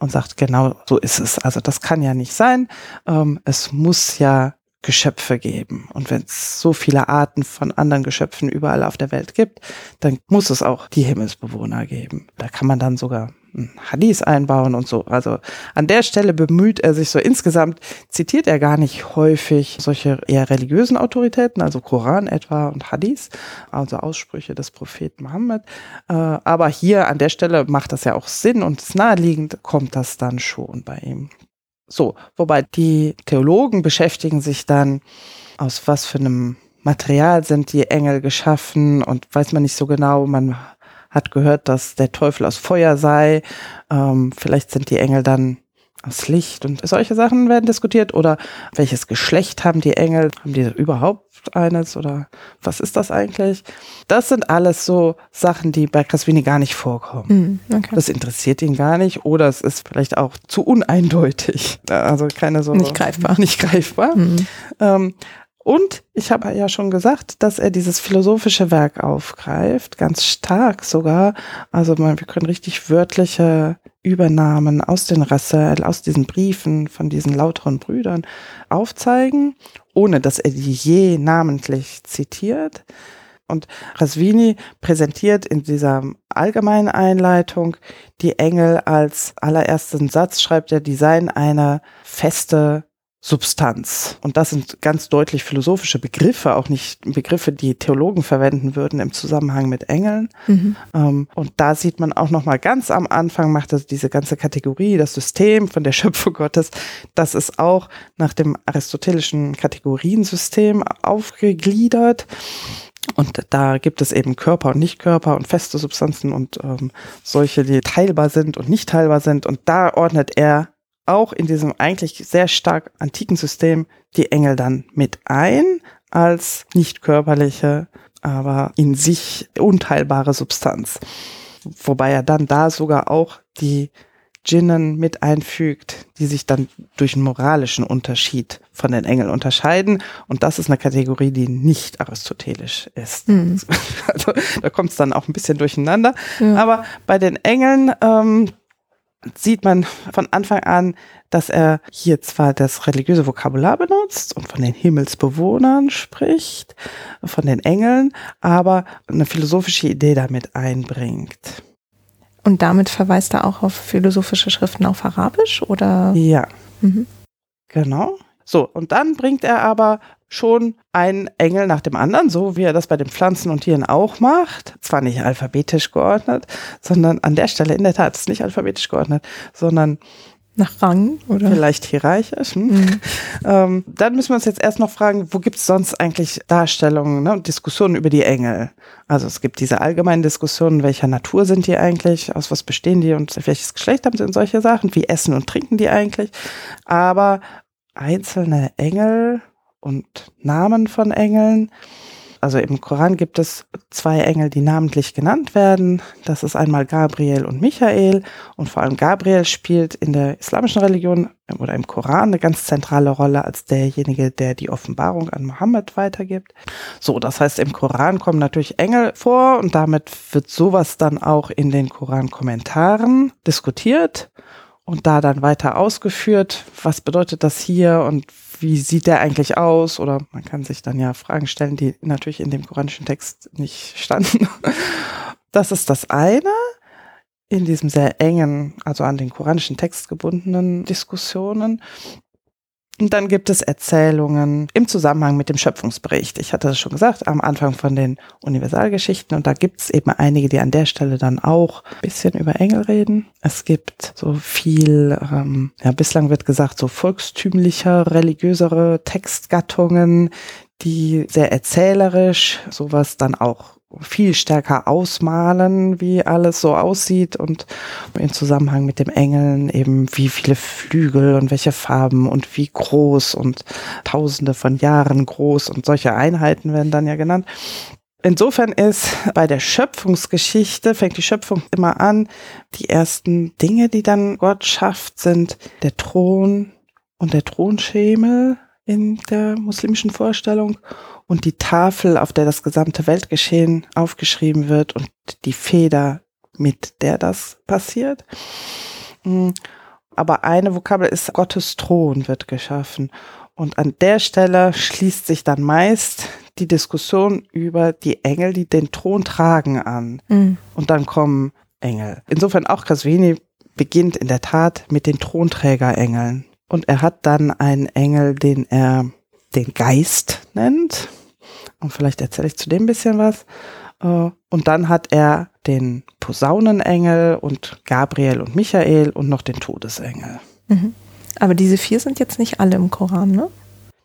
und sagt, genau so ist es. Also das kann ja nicht sein. Ähm, es muss ja Geschöpfe geben. Und wenn es so viele Arten von anderen Geschöpfen überall auf der Welt gibt, dann muss es auch die Himmelsbewohner geben. Da kann man dann sogar Hadith einbauen und so. Also an der Stelle bemüht er sich so insgesamt, zitiert er gar nicht häufig solche eher religiösen Autoritäten, also Koran etwa und Hadith, also Aussprüche des Propheten Mohammed. Äh, aber hier an der Stelle macht das ja auch Sinn und ist naheliegend kommt das dann schon bei ihm. So, wobei die Theologen beschäftigen sich dann, aus was für einem Material sind die Engel geschaffen und weiß man nicht so genau. Man hat gehört, dass der Teufel aus Feuer sei. Ähm, vielleicht sind die Engel dann aus Licht und solche Sachen werden diskutiert oder welches Geschlecht haben die Engel? Haben die überhaupt eines oder was ist das eigentlich? Das sind alles so Sachen, die bei Casvini gar nicht vorkommen. Mm, okay. Das interessiert ihn gar nicht oder es ist vielleicht auch zu uneindeutig. Also keine so. Nicht greifbar. Nicht greifbar. Mm. Ähm, und ich habe ja schon gesagt, dass er dieses philosophische Werk aufgreift, ganz stark sogar. Also man, wir können richtig wörtliche Übernahmen aus den Rassel, aus diesen Briefen von diesen lauteren Brüdern aufzeigen, ohne dass er die je namentlich zitiert. Und Rasvini präsentiert in dieser allgemeinen Einleitung die Engel als allerersten Satz, schreibt er, die seien eine feste Substanz. Und das sind ganz deutlich philosophische Begriffe, auch nicht Begriffe, die Theologen verwenden würden im Zusammenhang mit Engeln. Mhm. Ähm, und da sieht man auch nochmal ganz am Anfang macht das diese ganze Kategorie, das System von der [LAUGHS] Schöpfung Gottes, das ist auch nach dem aristotelischen Kategoriensystem aufgegliedert. Und da gibt es eben Körper und Nichtkörper und feste Substanzen und ähm, solche, die teilbar sind und nicht teilbar sind. Und da ordnet er auch in diesem eigentlich sehr stark antiken System die Engel dann mit ein als nicht körperliche, aber in sich unteilbare Substanz. Wobei er dann da sogar auch die Djinnen mit einfügt, die sich dann durch einen moralischen Unterschied von den Engeln unterscheiden. Und das ist eine Kategorie, die nicht aristotelisch ist. Mhm. [LAUGHS] Also da kommt es dann auch ein bisschen durcheinander. Ja. Aber bei den Engeln ähm, sieht man von Anfang an, dass er hier zwar das religiöse Vokabular benutzt und von den Himmelsbewohnern spricht, von den Engeln, aber eine philosophische Idee damit einbringt. Und damit verweist er auch auf philosophische Schriften auf Arabisch, oder? Ja. Mhm. Genau. So, und dann bringt er aber schon einen Engel nach dem anderen, so wie er das bei den Pflanzen und Tieren auch macht. Zwar nicht alphabetisch geordnet, sondern an der Stelle in der Tat ist nicht alphabetisch geordnet, sondern nach Rang oder? Vielleicht hierarchisch. Hm? Mhm. Ähm, dann müssen wir uns jetzt erst noch fragen, wo gibt es sonst eigentlich Darstellungen ne, und Diskussionen über die Engel? Also es gibt diese allgemeinen Diskussionen, welcher Natur sind die eigentlich, aus was bestehen die und welches Geschlecht haben sie und solche Sachen, wie essen und trinken die eigentlich. Aber einzelne Engel und Namen von Engeln. Also im Koran gibt es zwei Engel, die namentlich genannt werden. Das ist einmal Gabriel und Michael. Und vor allem Gabriel spielt in der islamischen Religion oder im Koran eine ganz zentrale Rolle als derjenige, der die Offenbarung an Mohammed weitergibt. So, das heißt, im Koran kommen natürlich Engel vor und damit wird sowas dann auch in den Koran-Kommentaren diskutiert und da dann weiter ausgeführt, was bedeutet das hier und wie sieht der eigentlich aus? Oder man kann sich dann ja Fragen stellen, die natürlich in dem koranischen Text nicht standen. [LAUGHS] Das ist das eine in diesem sehr engen, also an den koranischen Text gebundenen Diskussionen. Und dann gibt es Erzählungen im Zusammenhang mit dem Schöpfungsbericht. Ich hatte das schon gesagt, am Anfang von den Universalgeschichten. Und da gibt es eben einige, die an der Stelle dann auch ein bisschen über Engel reden. Es gibt so viel, ähm, ja, bislang wird gesagt, so volkstümlicher, religiösere Textgattungen, die sehr erzählerisch sowas dann auch viel stärker ausmalen, wie alles so aussieht und im Zusammenhang mit dem Engeln eben wie viele Flügel und welche Farben und wie groß und tausende von Jahren groß und solche Einheiten werden dann ja genannt. Insofern ist bei der Schöpfungsgeschichte, fängt die Schöpfung immer an, die ersten Dinge, die dann Gott schafft, sind der Thron und der Thronschemel in der muslimischen Vorstellung und die Tafel, auf der das gesamte Weltgeschehen aufgeschrieben wird und die Feder, mit der das passiert. Mm, aber eine Vokabel ist Gottes Thron wird geschaffen. Und an der Stelle schließt sich dann meist die Diskussion über die Engel, die den Thron tragen, an. Mhm. Und dann kommen Engel. Insofern auch Casvini beginnt in der Tat mit den Thronträgerengeln. Und er hat dann einen Engel, den er den Geist nennt. Und vielleicht erzähle ich zu dem ein bisschen was. Äh, und dann hat er den Posaunenengel und Gabriel und Michael und noch den Todesengel. Mhm. Aber diese vier sind jetzt nicht alle im Koran, ne?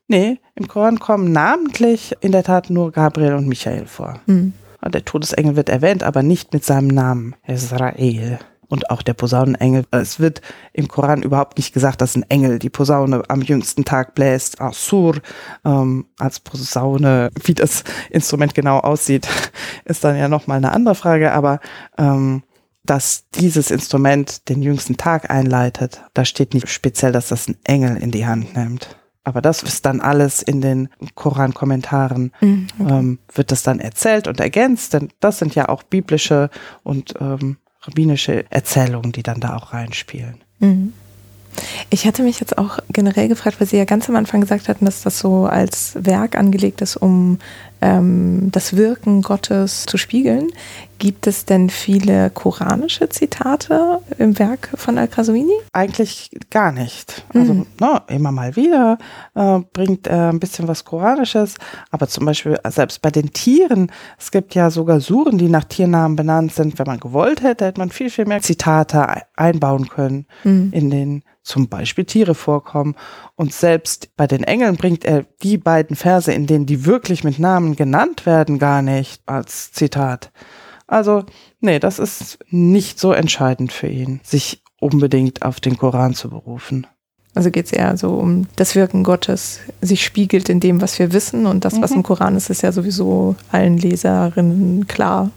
Nee, im Koran kommen namentlich in der Tat nur Gabriel und Michael vor. Mhm. Der Todesengel wird erwähnt, aber nicht mit seinem Namen, Israel und auch der Posaunenengel. Es wird im Koran überhaupt nicht gesagt, dass ein Engel die Posaune am jüngsten Tag bläst. Asur ähm, als Posaune, wie das Instrument genau aussieht, [LAUGHS] ist dann ja nochmal eine andere Frage. Aber ähm, dass dieses Instrument den jüngsten Tag einleitet, da steht nicht speziell, dass das ein Engel in die Hand nimmt. Aber das ist dann alles in den Koran-Kommentaren, mhm, ähm, wird das dann erzählt und ergänzt, denn das sind ja auch biblische und ähm, rabbinische Erzählungen, die dann da auch reinspielen. Mhm. Ich hatte mich jetzt auch generell gefragt, weil Sie ja ganz am Anfang gesagt hatten, dass das so als Werk angelegt ist, um ähm, das Wirken Gottes zu spiegeln. Gibt es denn viele koranische Zitate im Werk von Al-Qaswini? Eigentlich gar nicht. Also mhm. no, immer mal wieder äh, bringt er ein bisschen was Koranisches, aber zum Beispiel selbst bei den Tieren, es gibt ja sogar Suren, die nach Tiernamen benannt sind. Wenn man gewollt hätte, hätte man viel, viel mehr Zitate einbauen können mhm. in den zum Beispiel Tiere vorkommen. Und selbst bei den Engeln bringt er die beiden Verse, in denen die wirklich mit Namen genannt werden, gar nicht als Zitat. Also, nee, das ist nicht so entscheidend für ihn, sich unbedingt auf den Koran zu berufen. Also geht es eher so um das Wirken Gottes, sich spiegelt in dem, was wir wissen. Und das, was mhm. im Koran ist, ist ja sowieso allen Leserinnen klar.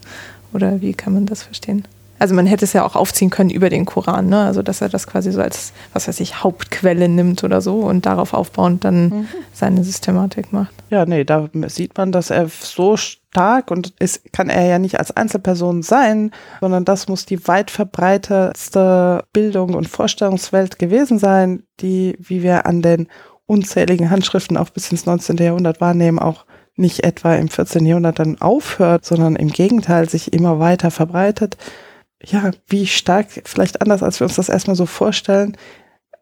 Oder wie kann man das verstehen? Also man hätte es ja auch aufziehen können über den Koran, ne? Also dass er das quasi so als, was weiß ich, Hauptquelle nimmt oder so und darauf aufbauend dann mhm. seine Systematik macht. Ja, nee, da sieht man, dass er so stark und es kann er ja nicht als Einzelperson sein, sondern das muss die weit verbreitetste Bildung und Vorstellungswelt gewesen sein, die, wie wir an den unzähligen Handschriften auch bis ins 19. Jahrhundert wahrnehmen, auch nicht etwa im 14. Jahrhundert dann aufhört, sondern im Gegenteil sich immer weiter verbreitet ja, wie stark, vielleicht anders, als wir uns das erstmal so vorstellen,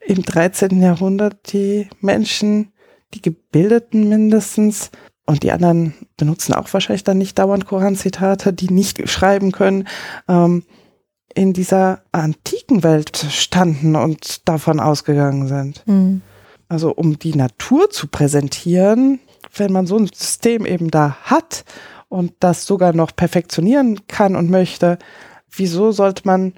im 13. Jahrhundert die Menschen, die Gebildeten mindestens, und die anderen benutzen auch wahrscheinlich dann nicht dauernd Koranzitate, die nicht schreiben können, ähm, in dieser antiken Welt standen und davon ausgegangen sind. Mhm. Also um die Natur zu präsentieren, wenn man so ein System eben da hat und das sogar noch perfektionieren kann und möchte, wieso sollte man,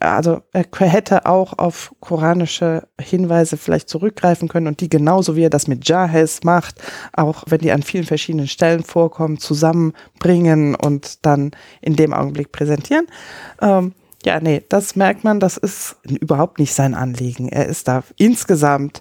also er hätte auch auf koranische Hinweise vielleicht zurückgreifen können und die genauso wie er das mit Jahes macht, auch wenn die an vielen verschiedenen Stellen vorkommen, zusammenbringen und dann in dem Augenblick präsentieren. Ähm, ja, nee, das merkt man, das ist überhaupt nicht sein Anliegen. Er ist da insgesamt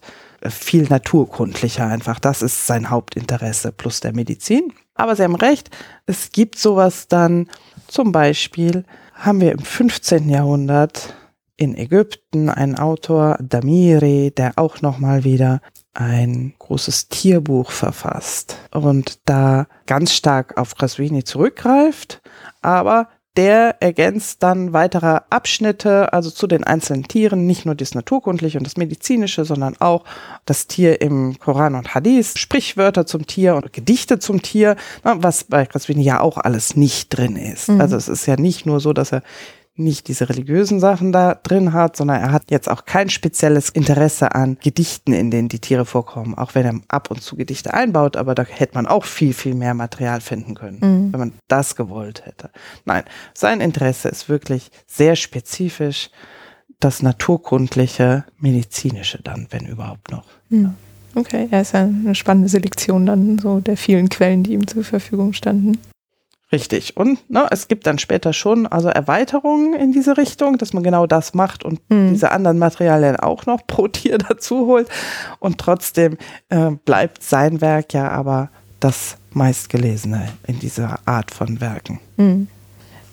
viel naturkundlicher einfach. Das ist sein Hauptinteresse plus der Medizin. Aber Sie haben recht, es gibt sowas dann zum Beispiel haben wir im 15. Jahrhundert in Ägypten einen Autor, Damiri, der auch nochmal wieder ein großes Tierbuch verfasst und da ganz stark auf Qaswini zurückgreift, aber der ergänzt dann weitere Abschnitte, also zu den einzelnen Tieren, nicht nur das Naturkundliche und das Medizinische, sondern auch das Tier im Koran und Hadith, Sprichwörter zum Tier und Gedichte zum Tier, was bei Qaswini ja auch alles nicht drin ist. Mhm. Also es ist ja nicht nur so, dass er nicht diese religiösen Sachen da drin hat, sondern er hat jetzt auch kein spezielles Interesse an Gedichten, in denen die Tiere vorkommen, auch wenn er ab und zu Gedichte einbaut, aber da hätte man auch viel, viel mehr Material finden können, mhm. wenn man das gewollt hätte. Nein, sein Interesse ist wirklich sehr spezifisch das naturkundliche, medizinische dann, wenn überhaupt noch. Mhm. Okay, ja, ist ja eine spannende Selektion dann so der vielen Quellen, die ihm zur Verfügung standen. Richtig. Und ne, es gibt dann später schon also Erweiterungen in diese Richtung, dass man genau das macht und mhm. diese anderen Materialien auch noch pro [LAUGHS] Tier dazu holt. Und trotzdem äh, bleibt sein Werk ja aber das meistgelesene in dieser Art von Werken. Mhm.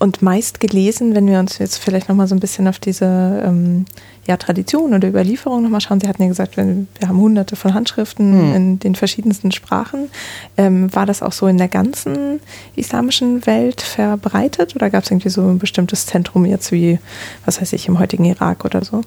Und meist gelesen, wenn wir uns jetzt vielleicht nochmal so ein bisschen auf diese ähm, ja, Tradition oder Überlieferung nochmal schauen. Sie hatten ja gesagt, wir, wir haben hunderte von Handschriften mhm. in den verschiedensten Sprachen. Ähm, war das auch so in der ganzen islamischen Welt verbreitet oder gab es irgendwie so ein bestimmtes Zentrum jetzt wie, was weiß ich, im heutigen Irak oder so?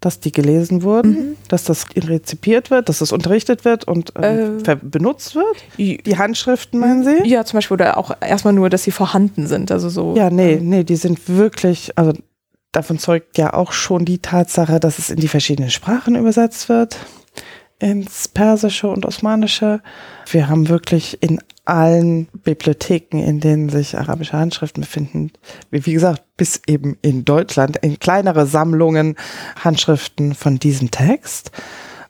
Dass die gelesen wurden, mhm. dass das rezipiert wird, dass das unterrichtet wird und äh, äh, benutzt wird? Die Handschriften, meinen Sie? Ja, zum Beispiel, oder auch erstmal nur, dass sie vorhanden sind. Also so. Ja, nee, ähm, nee, die sind wirklich, also davon zeugt ja auch schon die Tatsache, dass es in die verschiedenen Sprachen übersetzt wird ins Persische und Osmanische. Wir haben wirklich in allen Bibliotheken, in denen sich arabische Handschriften befinden, wie gesagt, bis eben in Deutschland, in kleinere Sammlungen Handschriften von diesem Text.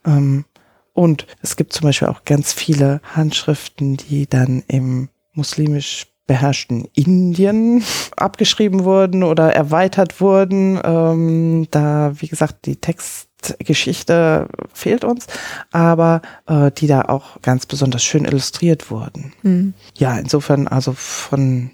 Ähm, und es gibt zum Beispiel auch ganz viele Handschriften, die dann im muslimisch beherrschten Indien abgeschrieben wurden oder erweitert wurden. Ähm, da, wie gesagt, die Text Geschichte fehlt uns, aber äh, die da auch ganz besonders schön illustriert wurden. Mhm. Ja, insofern also von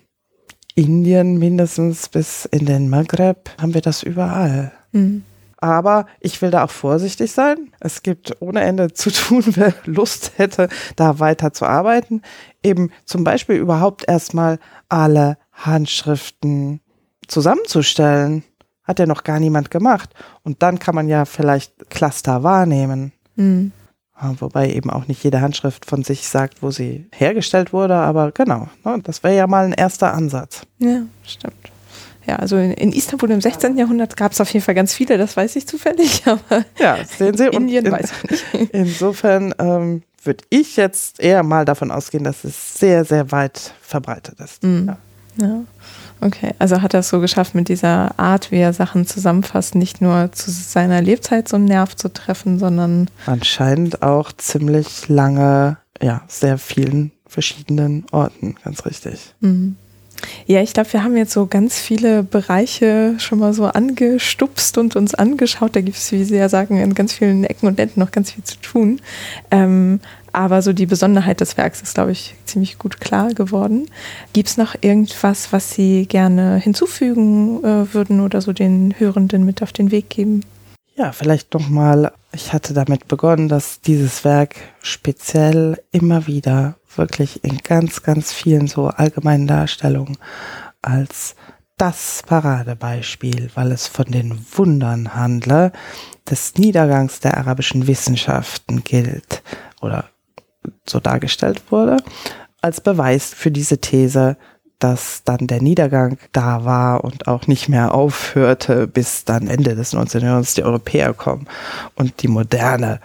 Indien mindestens bis in den Maghreb haben wir das überall. Mhm. Aber ich will da auch vorsichtig sein. Es gibt ohne Ende zu tun, [LAUGHS] wer Lust hätte, da weiter zu arbeiten. Eben zum Beispiel überhaupt erstmal alle Handschriften zusammenzustellen hat ja noch gar niemand gemacht. Und dann kann man ja vielleicht Cluster wahrnehmen. Mhm. Wobei eben auch nicht jede Handschrift von sich sagt, wo sie hergestellt wurde, aber genau, ne, das wäre ja mal ein erster Ansatz. Ja, stimmt. Ja, also in, in Istanbul im 16. Jahrhundert gab es auf jeden Fall ganz viele, das weiß ich zufällig, [LAUGHS] aber ja, sehen Sie, Indien in, weiß ich nicht. [LAUGHS] Insofern ähm, würde ich jetzt eher mal davon ausgehen, dass es sehr, sehr weit verbreitet ist. Mhm. Ja. ja. Okay, also hat er es so geschafft, mit dieser Art, wie er Sachen zusammenfasst, nicht nur zu seiner Lebzeit so einen Nerv zu treffen, sondern. Anscheinend auch ziemlich lange, ja, sehr vielen verschiedenen Orten, ganz richtig. Mhm. Ja, ich glaube, wir haben jetzt so ganz viele Bereiche schon mal so angestupst und uns angeschaut. Da gibt es, wie Sie ja sagen, in ganz vielen Ecken und Enden noch ganz viel zu tun. Ähm, aber so die Besonderheit des Werks ist, glaube ich, ziemlich gut klar geworden. Gibt es noch irgendwas, was Sie gerne hinzufügen äh, würden oder so den Hörenden mit auf den Weg geben? Ja, vielleicht nochmal, ich hatte damit begonnen, dass dieses Werk speziell immer wieder wirklich in ganz, ganz vielen so allgemeinen Darstellungen als das Paradebeispiel, weil es von den Wundern handle, des Niedergangs der arabischen Wissenschaften gilt oder so dargestellt wurde, als Beweis für diese These, dass dann der Niedergang da war und auch nicht mehr aufhörte, bis dann Ende des 19. Jahrhunderts die Europäer kommen und die Moderne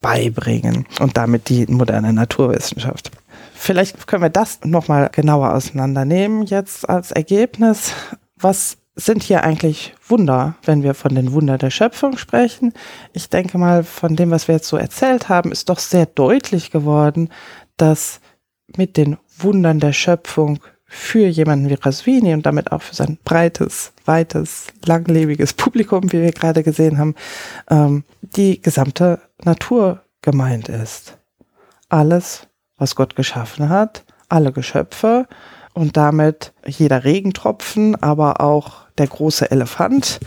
beibringen und damit die moderne Naturwissenschaft. Vielleicht können wir das nochmal genauer auseinandernehmen jetzt als Ergebnis. Was sind hier eigentlich Wunder, wenn wir von den Wundern der Schöpfung sprechen? Ich denke mal, von dem, was wir jetzt so erzählt haben, ist doch sehr deutlich geworden, dass mit den Wundern der Schöpfung für jemanden wie Raswini und damit auch für sein breites, weites, langlebiges Publikum, wie wir gerade gesehen haben, ähm, die gesamte Natur gemeint ist. Alles, was Gott geschaffen hat, alle Geschöpfe und damit jeder Regentropfen, aber auch der große Elefant,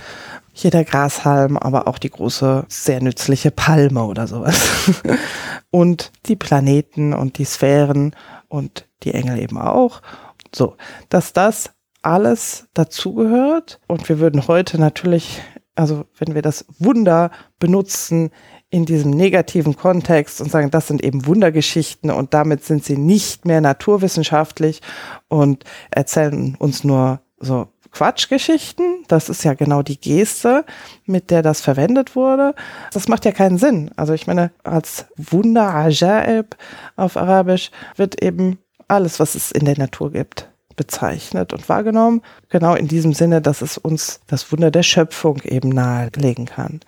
jeder Grashalm, aber auch die große, sehr nützliche Palme oder sowas. [LAUGHS] und die Planeten und die Sphären und die Engel eben auch so, dass das alles dazugehört und wir würden heute natürlich, also wenn wir das Wunder benutzen in diesem negativen Kontext und sagen, das sind eben Wundergeschichten und damit sind sie nicht mehr naturwissenschaftlich und erzählen uns nur so Quatschgeschichten. Das ist ja genau die Geste, mit der das verwendet wurde. Das macht ja keinen Sinn. Also ich meine, als Wunder, Ajaib auf Arabisch, wird eben alles, was es in der Natur gibt, bezeichnet und wahrgenommen. Genau in diesem Sinne, dass es uns das Wunder der Schöpfung eben nahelegen kann.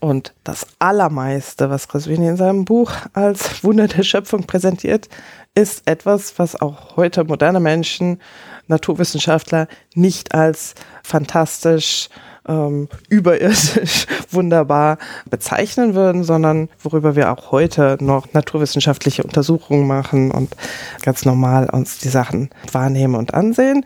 Und das Allermeiste, was Raswini in seinem Buch als Wunder der Schöpfung präsentiert, ist etwas, was auch heute moderne Menschen, Naturwissenschaftler nicht als fantastisch ähm, überirdisch [LAUGHS] wunderbar bezeichnen würden, sondern worüber wir auch heute noch naturwissenschaftliche Untersuchungen machen und ganz normal uns die Sachen wahrnehmen und ansehen.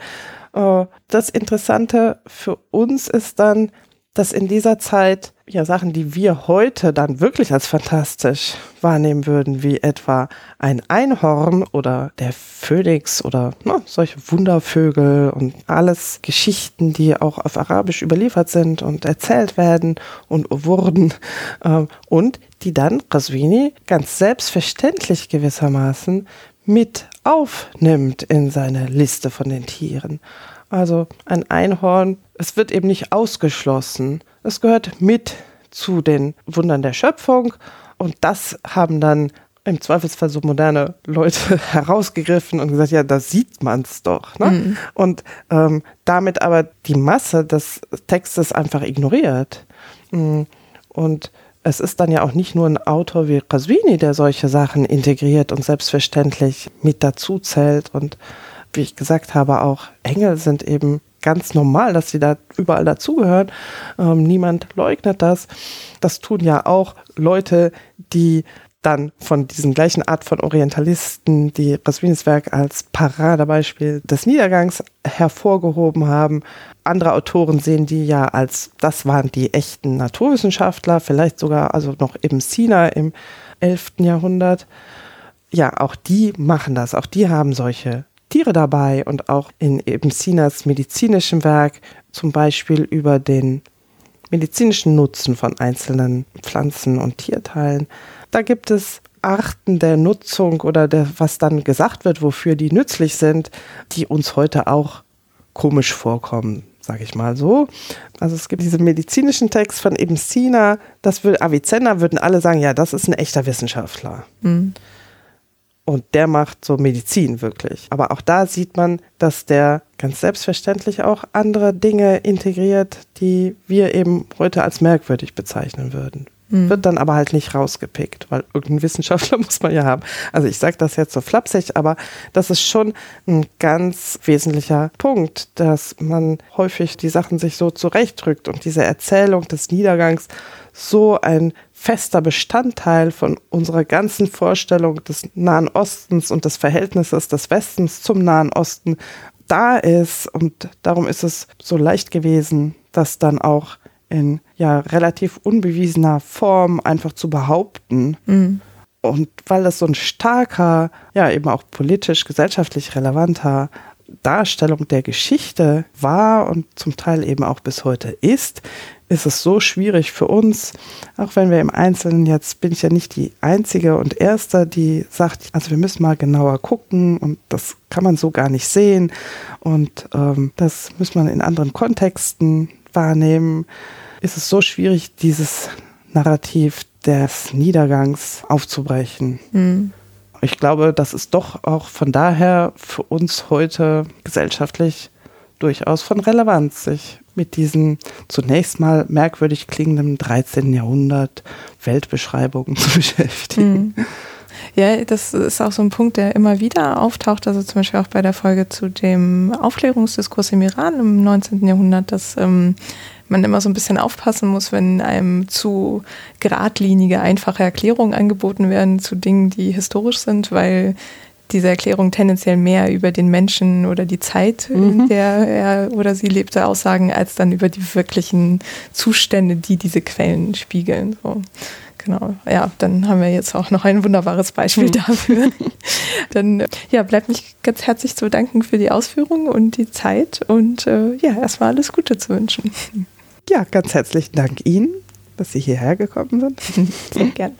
Äh, das Interessante für uns ist dann, dass in dieser Zeit ja Sachen, die wir heute dann wirklich als fantastisch wahrnehmen würden, wie etwa ein Einhorn oder der Phönix oder na, solche Wundervögel und alles Geschichten, die auch auf Arabisch überliefert sind und erzählt werden und wurden äh, und die dann Raswini ganz selbstverständlich gewissermaßen mit aufnimmt in seine Liste von den Tieren. Also ein Einhorn, es wird eben nicht ausgeschlossen. Es gehört mit zu den Wundern der Schöpfung und das haben dann im Zweifelsfall so moderne Leute [LAUGHS] herausgegriffen und gesagt, ja, da sieht man es doch. Ne? Mhm. Und ähm, damit aber die Masse des Textes einfach ignoriert. Mm, und es ist dann ja auch nicht nur ein Autor wie Qaswini, der solche Sachen integriert und selbstverständlich mit dazu zählt. Und wie ich gesagt habe, auch Engel sind eben ganz normal, dass sie da überall dazugehören. Ähm, niemand leugnet das. Das tun ja auch Leute, die dann von diesen gleichen Art von Orientalisten, die Raswinis Werk als Paradebeispiel des Niedergangs hervorgehoben haben. Andere Autoren sehen die ja als, das waren die echten Naturwissenschaftler, vielleicht sogar also noch im Sina im 11. Jahrhundert. Ja, auch die machen das, auch die haben solche Tiere dabei und auch in Ibn Sinas medizinischem Werk zum Beispiel über den medizinischen Nutzen von einzelnen Pflanzen und Tierteilen. Da gibt es Arten der Nutzung oder der, was dann gesagt wird, wofür die nützlich sind, die uns heute auch komisch vorkommen, sage ich mal so. Also es gibt diesen medizinischen Text von Ibn Sina, das will Avicenna, würden alle sagen, ja, das ist ein echter Wissenschaftler. Mhm. Und der macht so Medizin wirklich. Aber auch da sieht man, dass der ganz selbstverständlich auch andere Dinge integriert, die wir eben heute als merkwürdig bezeichnen würden. mhm. wird dann aber halt nicht rausgepickt, weil irgendein Wissenschaftler [LAUGHS] muss man ja haben. Also ich sage das jetzt so flapsig, aber das ist schon ein ganz wesentlicher Punkt, dass man häufig die Sachen sich so zurechtdrückt und diese Erzählung des Niedergangs so ein fester Bestandteil von unserer ganzen Vorstellung des Nahen Ostens und des Verhältnisses des Westens zum Nahen Osten da ist. Und darum ist es so leicht gewesen, das dann auch in ja relativ unbewiesener Form einfach zu behaupten. Mhm. Und weil das so ein starker, ja eben auch politisch, gesellschaftlich relevanter Darstellung der Geschichte war und zum Teil eben auch bis heute ist, ist es so schwierig für uns, auch wenn wir im Einzelnen jetzt bin ich ja nicht die einzige und erste, die sagt, also wir müssen mal genauer gucken und das kann man so gar nicht sehen und ähm, das muss man in anderen Kontexten wahrnehmen ist es so schwierig, dieses Narrativ des Niedergangs aufzubrechen. Mhm. Ich glaube, das ist doch auch von daher für uns heute gesellschaftlich durchaus von Relevanz, sich mit diesen zunächst mal merkwürdig klingenden 13. Jahrhundert Weltbeschreibungen [LAUGHS] zu beschäftigen. Mhm. Ja, das ist auch so ein Punkt, der immer wieder auftaucht. Also zum Beispiel auch bei der Folge zu dem Aufklärungsdiskurs im Iran im 19. Jahrhundert, dass ähm, man immer so ein bisschen aufpassen muss, wenn einem zu geradlinige, einfache Erklärungen angeboten werden zu Dingen, die historisch sind, weil diese Erklärungen tendenziell mehr über den Menschen oder die Zeit, mhm. in der er oder sie lebte, aussagen, als dann über die wirklichen Zustände, die diese Quellen spiegeln. So. Genau, ja, dann haben wir jetzt auch noch ein wunderbares Beispiel mhm. dafür. [LAUGHS] dann ja, bleibt mich ganz herzlich zu bedanken für die Ausführungen und die Zeit und äh, ja, erstmal alles Gute zu wünschen. Ja, ganz herzlichen Dank Ihnen, dass Sie hierher gekommen sind. [LAUGHS] Sehr gerne.